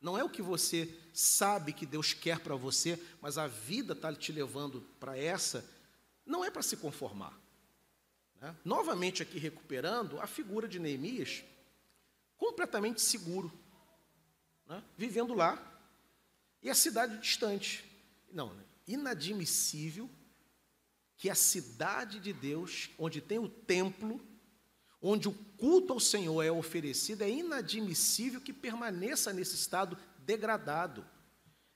não é o que você sabe que Deus quer para você, mas a vida está te levando para essa, não é para se conformar. Né? Novamente aqui recuperando a figura de Neemias, completamente seguro, né? vivendo lá, e a cidade distante. Não, né? inadmissível que a cidade de Deus, onde tem o templo, onde o culto ao Senhor é oferecido, é inadmissível que permaneça nesse estado degradado,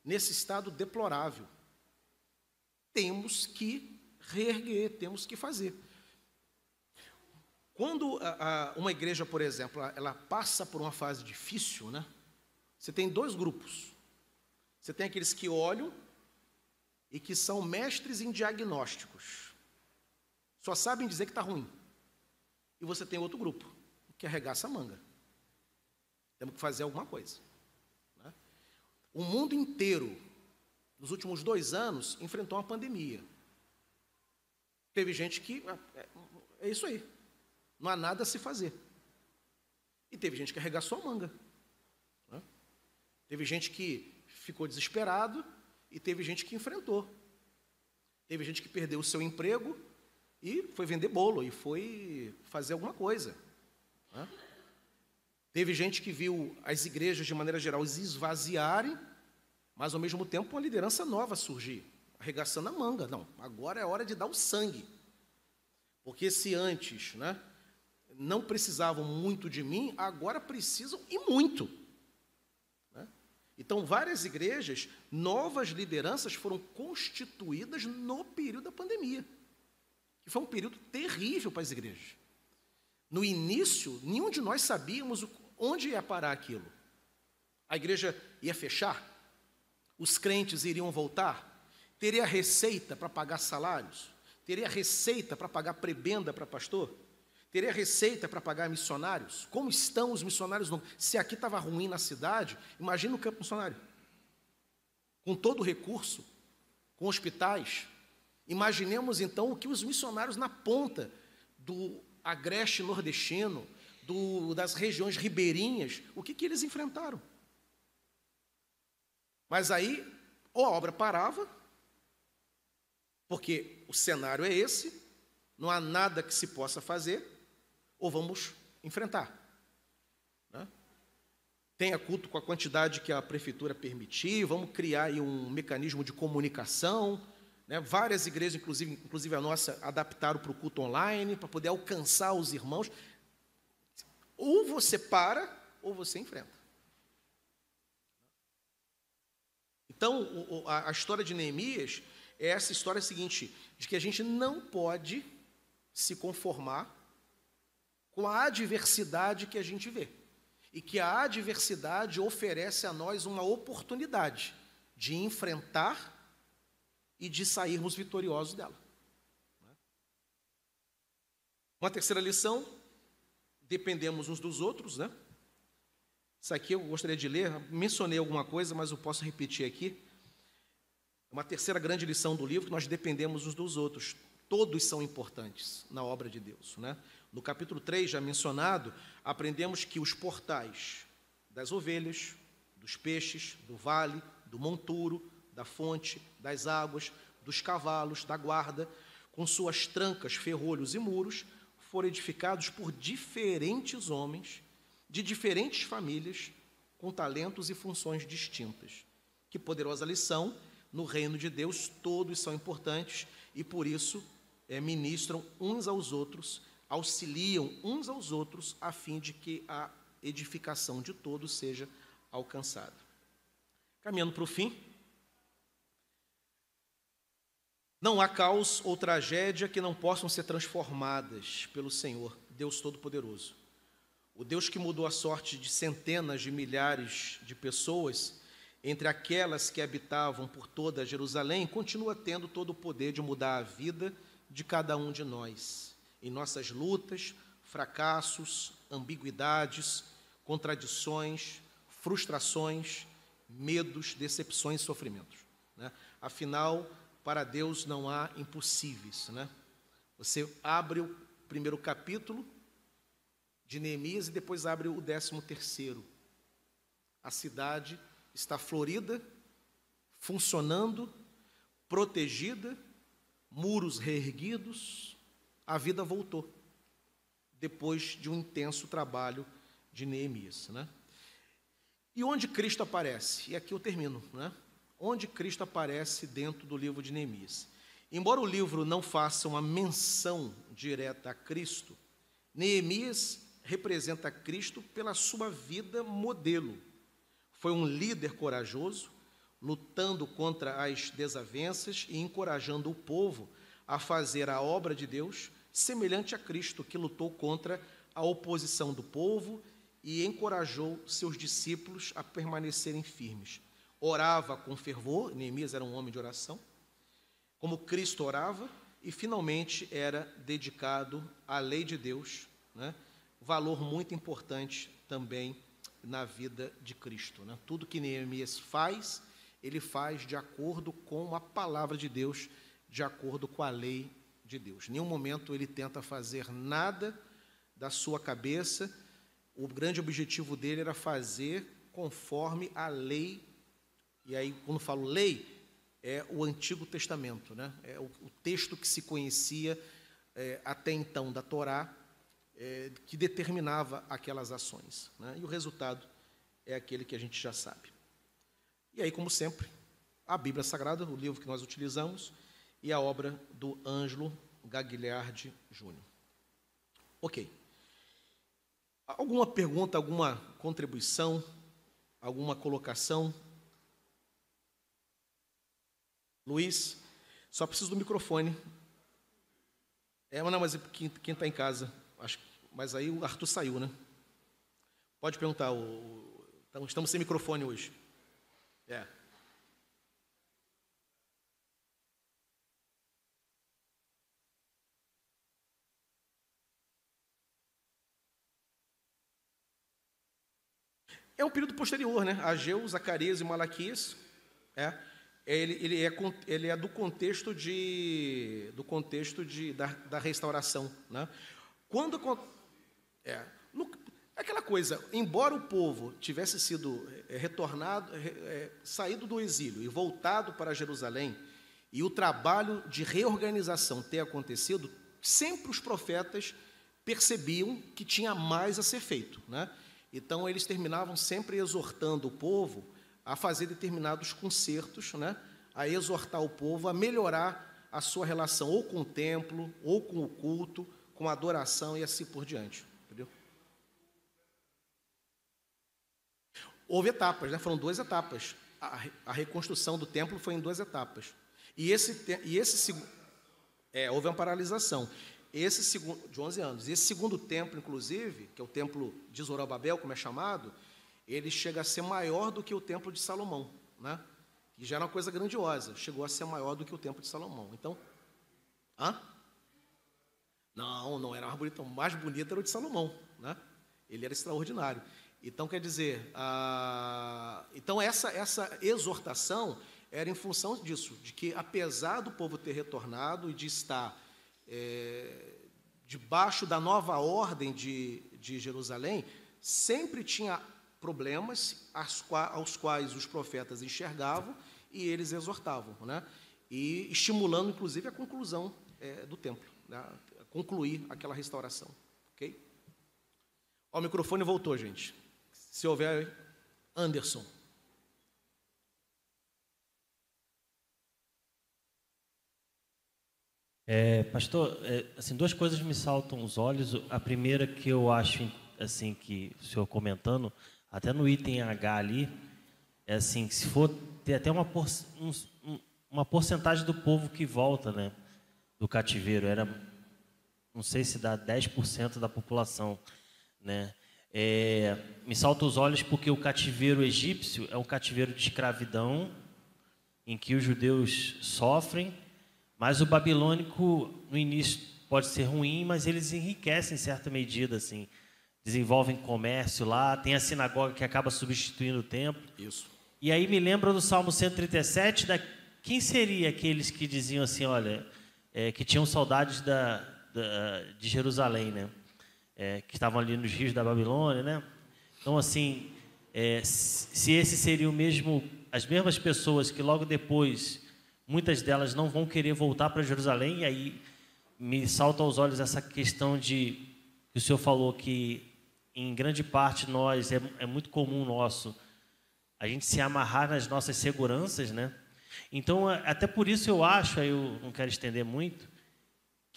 nesse estado deplorável. Temos que reerguer, temos que fazer. Quando a, a, uma igreja, por exemplo, ela passa por uma fase difícil, né? Você tem dois grupos. Você tem aqueles que olham e que são mestres em diagnósticos. Só sabem dizer que está ruim. E você tem outro grupo, que arregaça a manga. Temos que fazer alguma coisa. Né? O mundo inteiro, nos últimos dois anos, enfrentou uma pandemia. Teve gente que. É, é, é isso aí. Não há nada a se fazer. E teve gente que arregaçou a manga. Né? Teve gente que ficou desesperado e teve gente que enfrentou. Teve gente que perdeu o seu emprego e foi vender bolo e foi fazer alguma coisa. Né? Teve gente que viu as igrejas, de maneira geral, esvaziarem, mas ao mesmo tempo uma liderança nova surgir, arregaçando a manga. Não, agora é hora de dar o sangue. Porque se antes né, não precisavam muito de mim, agora precisam e muito. Né? Então, várias igrejas, novas lideranças foram constituídas no período da pandemia, que foi um período terrível para as igrejas. No início, nenhum de nós sabíamos onde ia parar aquilo. A igreja ia fechar? Os crentes iriam voltar? Teria receita para pagar salários? Teria receita para pagar prebenda para pastor? Teria receita para pagar missionários? Como estão os missionários? Se aqui estava ruim na cidade, imagina o campo missionário. Com todo o recurso, com hospitais. Imaginemos então o que os missionários na ponta do agreste nordestino, do, das regiões ribeirinhas, o que, que eles enfrentaram? Mas aí, ou a obra parava, porque o cenário é esse, não há nada que se possa fazer, ou vamos enfrentar. Né? Tenha culto com a quantidade que a prefeitura permitir, vamos criar um mecanismo de comunicação. Né? Várias igrejas, inclusive, inclusive a nossa, adaptaram para o culto online, para poder alcançar os irmãos. Ou você para, ou você enfrenta. Então, a história de Neemias é essa história seguinte: de que a gente não pode se conformar com a adversidade que a gente vê. E que a adversidade oferece a nós uma oportunidade de enfrentar e de sairmos vitoriosos dela. Uma terceira lição, dependemos uns dos outros, né? Isso aqui eu gostaria de ler, mencionei alguma coisa, mas eu posso repetir aqui. Uma terceira grande lição do livro, nós dependemos uns dos outros. Todos são importantes na obra de Deus, né? No capítulo 3, já mencionado, aprendemos que os portais das ovelhas, dos peixes, do vale, do monturo, da fonte, das águas, dos cavalos, da guarda, com suas trancas, ferrolhos e muros, foram edificados por diferentes homens, de diferentes famílias, com talentos e funções distintas. Que poderosa lição! No reino de Deus, todos são importantes e, por isso, é, ministram uns aos outros auxiliam uns aos outros a fim de que a edificação de todos seja alcançada. Caminhando para o fim, não há caos ou tragédia que não possam ser transformadas pelo Senhor, Deus Todo-Poderoso. O Deus que mudou a sorte de centenas de milhares de pessoas entre aquelas que habitavam por toda Jerusalém, continua tendo todo o poder de mudar a vida de cada um de nós em nossas lutas, fracassos, ambiguidades, contradições, frustrações, medos, decepções e sofrimentos. Né? Afinal, para Deus não há impossíveis. Né? Você abre o primeiro capítulo de Neemias e depois abre o décimo terceiro. A cidade está florida, funcionando, protegida, muros reerguidos, a vida voltou, depois de um intenso trabalho de Neemias. Né? E onde Cristo aparece? E aqui eu termino. Né? Onde Cristo aparece dentro do livro de Neemias? Embora o livro não faça uma menção direta a Cristo, Neemias representa Cristo pela sua vida modelo. Foi um líder corajoso, lutando contra as desavenças e encorajando o povo a fazer a obra de Deus semelhante a Cristo, que lutou contra a oposição do povo e encorajou seus discípulos a permanecerem firmes. Orava com fervor, Neemias era um homem de oração, como Cristo orava, e finalmente era dedicado à lei de Deus, né? valor muito importante também na vida de Cristo. Né? Tudo que Neemias faz, ele faz de acordo com a palavra de Deus, de acordo com a lei de Deus. Em nenhum momento ele tenta fazer nada da sua cabeça. O grande objetivo dele era fazer conforme a lei. E aí, quando falo lei, é o Antigo Testamento, né? é o, texto que se conhecia é, até então da Torá, é, que determinava aquelas ações. Né? E o resultado é aquele que a gente já sabe. E aí, como sempre, a Bíblia Sagrada, o livro que nós utilizamos, e a obra do Ângelo Gagliardi Júnior. Ok. Alguma pergunta, alguma contribuição, alguma colocação? Luiz, só preciso do microfone. É, não, mas quem está em casa? Acho, mas aí o Arthur saiu, né? Pode perguntar. O, então, estamos sem microfone hoje. É. É um período posterior, né? Ageu, Zacarias e Malaquias. É, ele, ele, é, ele é do contexto, de, do contexto de, da, da restauração. Né? Quando. É, no, aquela coisa, embora o povo tivesse sido é, retornado, é, saído do exílio e voltado para Jerusalém, e o trabalho de reorganização ter acontecido, sempre os profetas percebiam que tinha mais a ser feito. Né? Então, eles terminavam sempre exortando o povo a fazer determinados concertos, né? a exortar o povo a melhorar a sua relação ou com o templo, ou com o culto, com adoração e assim por diante. Entendeu? Houve etapas, né? foram duas etapas. A, a reconstrução do templo foi em duas etapas. E esse, e esse é, houve uma paralisação. Esse segundo, de 11 anos. Esse segundo templo, inclusive, que é o templo de Zorobabel, como é chamado, ele chega a ser maior do que o templo de Salomão, né? Que já era uma coisa grandiosa, chegou a ser maior do que o templo de Salomão. Então, hã? Não, não era mais bonito, o mais bonito era o de Salomão, né? Ele era extraordinário. Então, quer dizer, a... então essa, essa exortação era em função disso, de que apesar do povo ter retornado e de estar é, debaixo da nova ordem de, de Jerusalém, sempre tinha problemas aos quais os profetas enxergavam e eles exortavam, né? e estimulando, inclusive, a conclusão é, do templo, né? Concluir aquela restauração. Ok? Ó, o microfone voltou, gente. Se houver, Anderson. É, pastor, é, assim, duas coisas me saltam os olhos. A primeira que eu acho, assim, que o senhor comentando, até no item H ali, é assim, se for ter até uma, por, um, uma porcentagem do povo que volta, né, do cativeiro, era, não sei se dá 10% da população, né, é, me salta os olhos porque o cativeiro egípcio é um cativeiro de escravidão, em que os judeus sofrem, mas o babilônico, no início, pode ser ruim, mas eles enriquecem em certa medida, assim. Desenvolvem comércio lá, tem a sinagoga que acaba substituindo o templo. Isso. E aí me lembra do Salmo 137, da, quem seria aqueles que diziam assim, olha, é, que tinham saudades da, da de Jerusalém, né? É, que estavam ali nos rios da Babilônia, né? Então, assim, é, se esse seria o mesmo, as mesmas pessoas que logo depois muitas delas não vão querer voltar para Jerusalém, e aí me salta aos olhos essa questão de que o senhor falou que em grande parte nós é, é muito comum nosso a gente se amarrar nas nossas seguranças, né? Então, até por isso eu acho, aí eu não quero estender muito,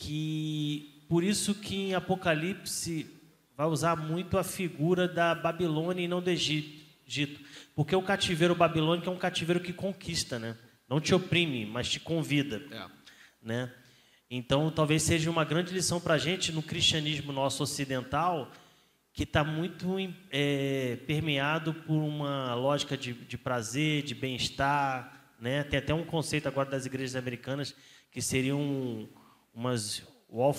que por isso que em Apocalipse vai usar muito a figura da Babilônia e não do Egito, porque o cativeiro babilônico é um cativeiro que conquista, né? Não te oprime, mas te convida. É. Né? Então, talvez seja uma grande lição para a gente no cristianismo nosso ocidental, que está muito é, permeado por uma lógica de, de prazer, de bem-estar. Né? Tem até um conceito agora das igrejas americanas que seriam umas Wall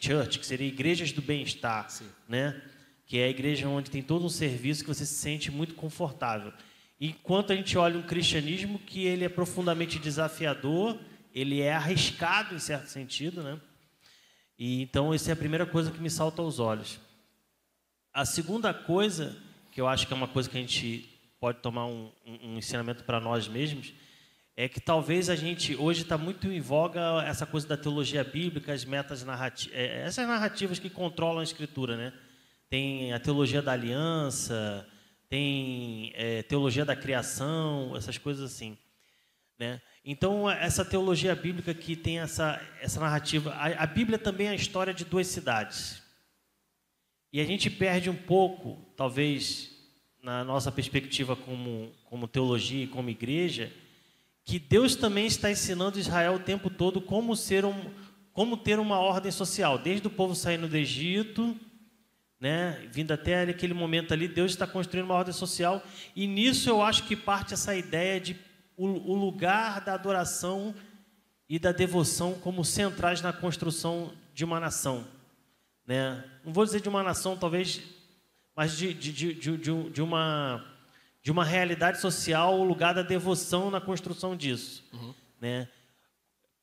Church, que seriam igrejas do bem-estar. Né? que é a igreja onde tem todo um serviço que você se sente muito confortável. Enquanto a gente olha um cristianismo que ele é profundamente desafiador, ele é arriscado em certo sentido, né? E então essa é a primeira coisa que me salta aos olhos. A segunda coisa, que eu acho que é uma coisa que a gente pode tomar um, um ensinamento para nós mesmos, é que talvez a gente hoje está muito em voga essa coisa da teologia bíblica, as metas narrativas, é, essas narrativas que controlam a escritura, né? Tem a teologia da aliança, tem é, teologia da criação, essas coisas assim, né? Então essa teologia bíblica que tem essa essa narrativa, a, a Bíblia também é a história de duas cidades. E a gente perde um pouco, talvez na nossa perspectiva como como teologia e como igreja, que Deus também está ensinando Israel o tempo todo como ser um, como ter uma ordem social, desde o povo saindo do Egito, né, vindo até aquele momento ali, Deus está construindo uma ordem social, e nisso eu acho que parte essa ideia de o, o lugar da adoração e da devoção como centrais na construção de uma nação. Né? Não vou dizer de uma nação, talvez, mas de, de, de, de, de uma de uma realidade social, o lugar da devoção na construção disso. Uhum. Né?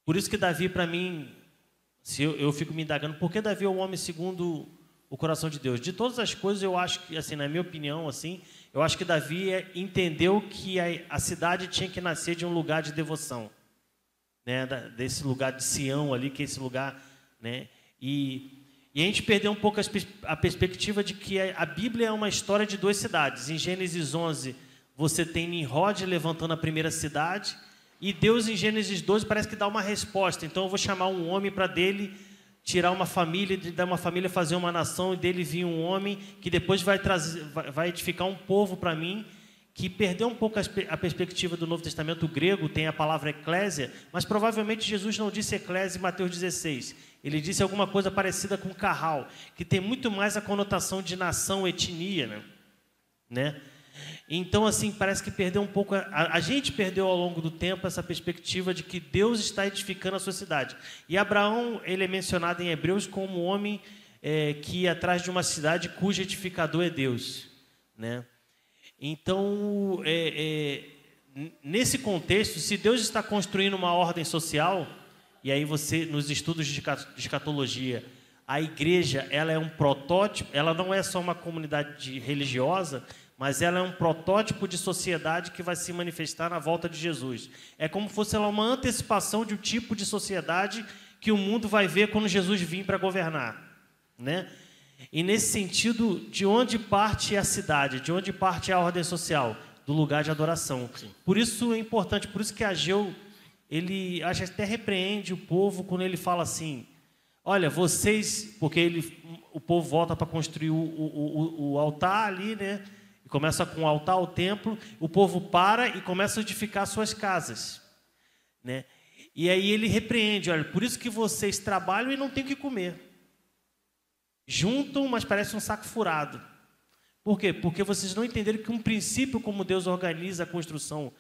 Por isso que Davi, para mim, se eu, eu, fico me indagando, por que Davi é o homem segundo o coração de Deus? De todas as coisas, eu acho que, assim, na minha opinião, assim, eu acho que Davi é, entendeu que a, a, cidade tinha que nascer de um lugar de devoção, né? Da, desse lugar de Sião ali, que é esse lugar, né? E e a gente perdeu um pouco a perspectiva de que a Bíblia é uma história de duas cidades. Em Gênesis 11, você tem Nimrod levantando a primeira cidade, e Deus em Gênesis 12 parece que dá uma resposta. Então eu vou chamar um homem para dele tirar uma família, de dar uma família fazer uma nação, e dele vir um homem que depois vai trazer, vai edificar um povo para mim que perdeu um pouco a perspectiva do Novo Testamento grego, tem a palavra eclésia, mas provavelmente Jesus não disse eclésia em Mateus 16. Ele disse alguma coisa parecida com carral, que tem muito mais a conotação de nação, etnia, né? né? Então, assim, parece que perdeu um pouco. A, a, gente perdeu ao longo do tempo essa perspectiva de que Deus está edificando a sua cidade. E Abraão, ele é mencionado em Hebreus como um homem é, que ia atrás de uma cidade cujo edificador é Deus, né? Então, é, é, nesse contexto, se Deus está construindo uma ordem social, e aí você, nos estudos de escatologia, a igreja ela é um protótipo, ela não é só uma comunidade religiosa, mas ela é um protótipo de sociedade que vai se manifestar na volta de Jesus. É como se fosse uma antecipação de um tipo de sociedade que o mundo vai ver quando Jesus vir para governar, né? E nesse sentido, de onde parte a cidade, de onde parte a ordem social? Do lugar de adoração. Sim. Por isso é importante, por isso que Ageu, ele acho até repreende o povo quando ele fala assim: olha, vocês, porque ele, o povo volta para construir o, o, o, o altar ali, né? E começa com o altar, o templo, o povo para e começa a edificar suas casas, né? E aí ele repreende, olha, por isso que vocês trabalham e não têm o que comer. Juntam, mas parece um saco furado. Por quê? Porque vocês não entenderam que um princípio como Deus organiza a construção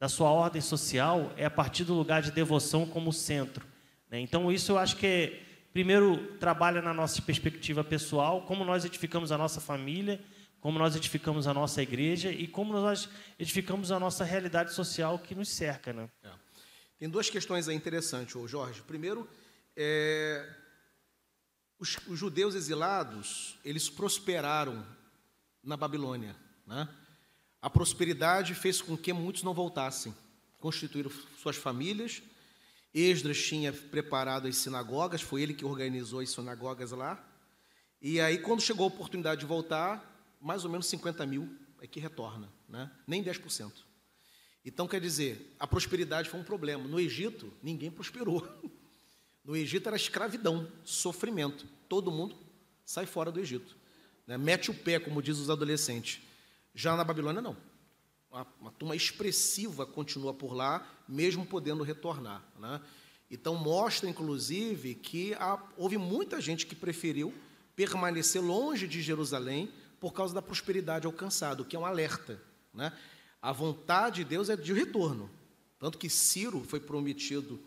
da sua ordem social é a partir do lugar de devoção como centro. Né? Então, isso eu acho que, é, primeiro, trabalha na nossa perspectiva pessoal, como nós edificamos a nossa família, como nós edificamos a nossa igreja e como nós edificamos a nossa realidade social que nos cerca. Né? É. Tem duas questões aí interessantes, Jorge. Primeiro, é, os, os judeus exilados, eles prosperaram na Babilônia. Né? A prosperidade fez com que muitos não voltassem, constituíram suas famílias. Esdras tinha preparado as sinagogas, foi ele que organizou as sinagogas lá. E aí, quando chegou a oportunidade de voltar, mais ou menos 50 mil é que retorna, né? nem 10%. Então, quer dizer, a prosperidade foi um problema. No Egito, ninguém prosperou. No Egito era escravidão, sofrimento. Todo mundo sai fora do Egito. Né? Mete o pé, como diz os adolescentes. Já na Babilônia, não. Uma, uma turma expressiva continua por lá, mesmo podendo retornar. Né? Então, mostra, inclusive, que há, houve muita gente que preferiu permanecer longe de Jerusalém por causa da prosperidade alcançada, o que é um alerta. Né? A vontade de Deus é de retorno. Tanto que Ciro foi prometido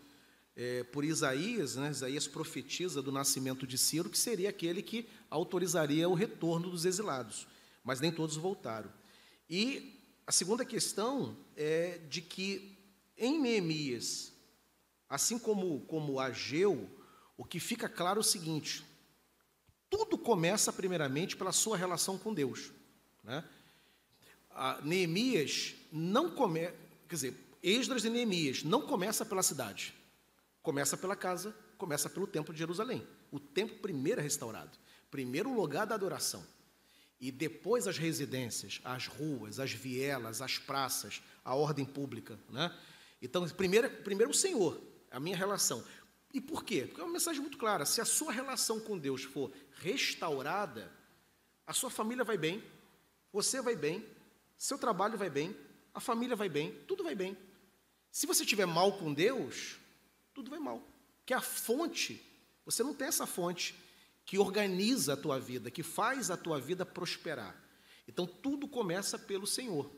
é, por Isaías, né? Isaías profetiza do nascimento de Ciro, que seria aquele que autorizaria o retorno dos exilados, mas nem todos voltaram. E a segunda questão é de que em Neemias, assim como, como Ageu, o que fica claro é o seguinte: tudo começa primeiramente pela sua relação com Deus. Né? A Neemias não começa, quer dizer, Esdras e Neemias não começa pela cidade, começa pela casa, começa pelo templo de Jerusalém. O templo primeiro é restaurado, primeiro lugar da adoração. E depois as residências, as ruas, as vielas, as praças, a ordem pública. Né? Então, primeiro, primeiro o Senhor, a minha relação. E por quê? Porque é uma mensagem muito clara. Se a sua relação com Deus for restaurada, a sua família vai bem, você vai bem, seu trabalho vai bem, a família vai bem, tudo vai bem. Se você tiver mal com Deus, tudo vai mal. Que a fonte, você não tem essa fonte que organiza a tua vida, que faz a tua vida prosperar. Então tudo começa pelo Senhor.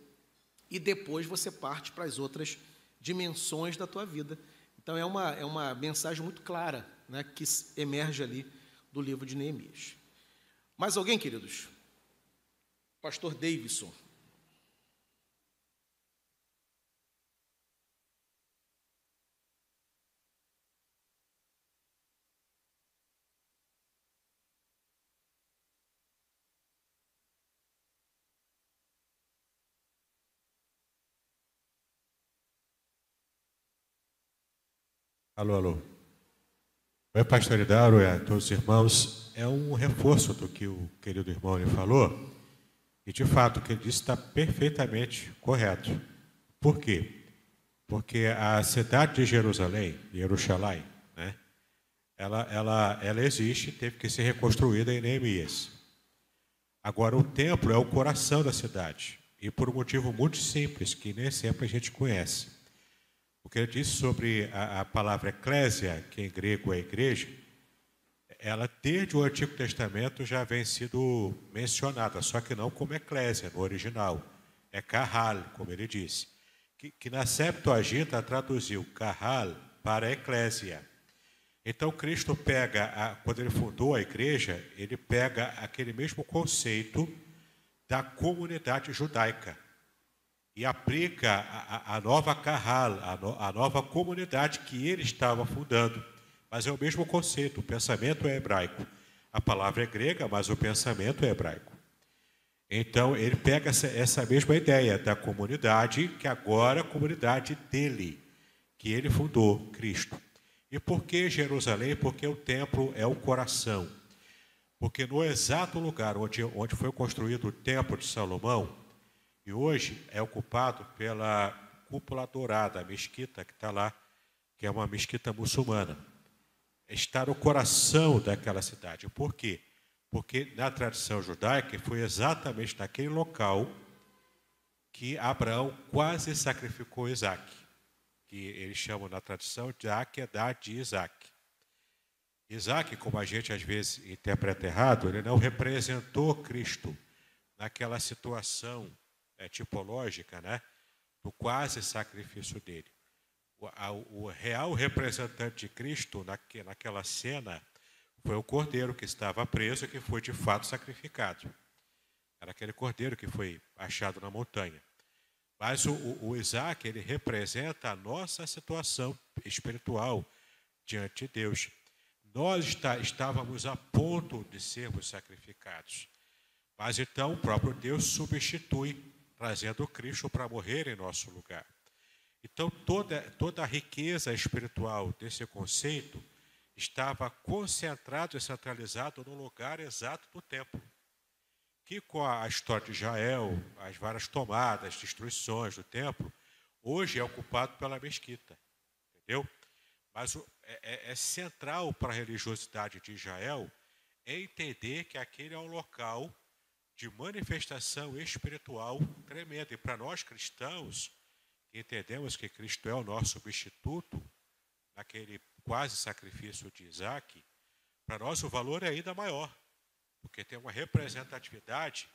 E depois você parte para as outras dimensões da tua vida. Então é uma, é uma mensagem muito clara né, que emerge ali do livro de Neemias. Mais alguém, queridos? Pastor Davidson. Alô, alô. Oi, pastor Idaro, é, todos os irmãos. É um reforço do que o querido irmão lhe falou. E, de fato, o que ele disse está perfeitamente correto. Por quê? Porque a cidade de Jerusalém, Jerusalém, né, ela, ela, ela existe, teve que ser reconstruída em Neemias. Agora, o templo é o coração da cidade. E por um motivo muito simples, que nem sempre a gente conhece. O que ele disse sobre a, a palavra eclésia, que em grego é igreja, ela desde o Antigo Testamento já vem sido mencionada, só que não como eclésia no original. É carral, como ele disse. Que, que na Septuaginta traduziu carral para eclésia. Então Cristo pega, a, quando ele fundou a igreja, ele pega aquele mesmo conceito da comunidade judaica e aplica a, a nova carral, a, no, a nova comunidade que ele estava fundando. Mas é o mesmo conceito, o pensamento é hebraico. A palavra é grega, mas o pensamento é hebraico. Então, ele pega essa, essa mesma ideia da comunidade, que agora é a comunidade dele, que ele fundou, Cristo. E por que Jerusalém? Porque o templo é o coração. Porque no exato lugar onde, onde foi construído o templo de Salomão, e hoje é ocupado pela cúpula dourada, a mesquita que está lá, que é uma mesquita muçulmana. Está no coração daquela cidade. Por quê? Porque na tradição judaica foi exatamente naquele local que Abraão quase sacrificou Isaac, que eles chamam na tradição de Akedah de Isaac. Isaac, como a gente às vezes interpreta errado, ele não representou Cristo naquela situação é, tipológica né, do quase sacrifício dele. O, a, o, real representante de Cristo naque, naquela cena foi o cordeiro que estava preso e que foi de fato sacrificado. Era aquele cordeiro que foi achado na montanha. Mas o, o, Isaac, ele representa a nossa situação espiritual diante de Deus. Nós está, estávamos a ponto de sermos sacrificados. Mas então o próprio Deus substitui trazendo Cristo para morrer em nosso lugar. Então, toda, toda a riqueza espiritual desse conceito estava concentrado e centralizado no lugar exato do templo. Que com a história de Israel, as várias tomadas, destruições do templo, hoje é ocupado pela mesquita. Entendeu? Mas é, é, é central para a religiosidade de Israel entender que aquele é um local de manifestação espiritual tremenda. E para nós cristãos, que entendemos que Cristo é o nosso substituto, naquele quase sacrifício de Isaac, para nós o valor é ainda maior, porque tem uma representatividade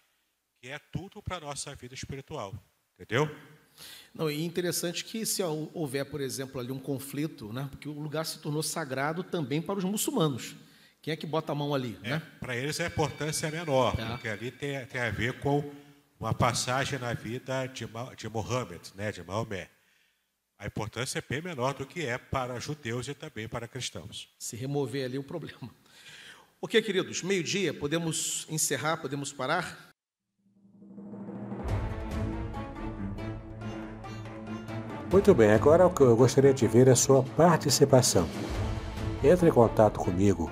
que é tudo para a nossa vida espiritual. Entendeu? Não, e interessante que se houver, por exemplo, ali um conflito, né, porque o lugar se tornou sagrado também para os muçulmanos. Quem é que bota a mão ali? É, né? Para eles a importância é menor, é. porque ali tem, tem a ver com uma passagem na vida de, de Mohammed, né, de Maomé. A importância é bem menor do que é para judeus e também para cristãos. Se remover ali o problema. Ok, queridos, meio-dia, podemos encerrar, podemos parar? Muito bem, agora o que eu gostaria de ver é a sua participação. Entre em contato comigo,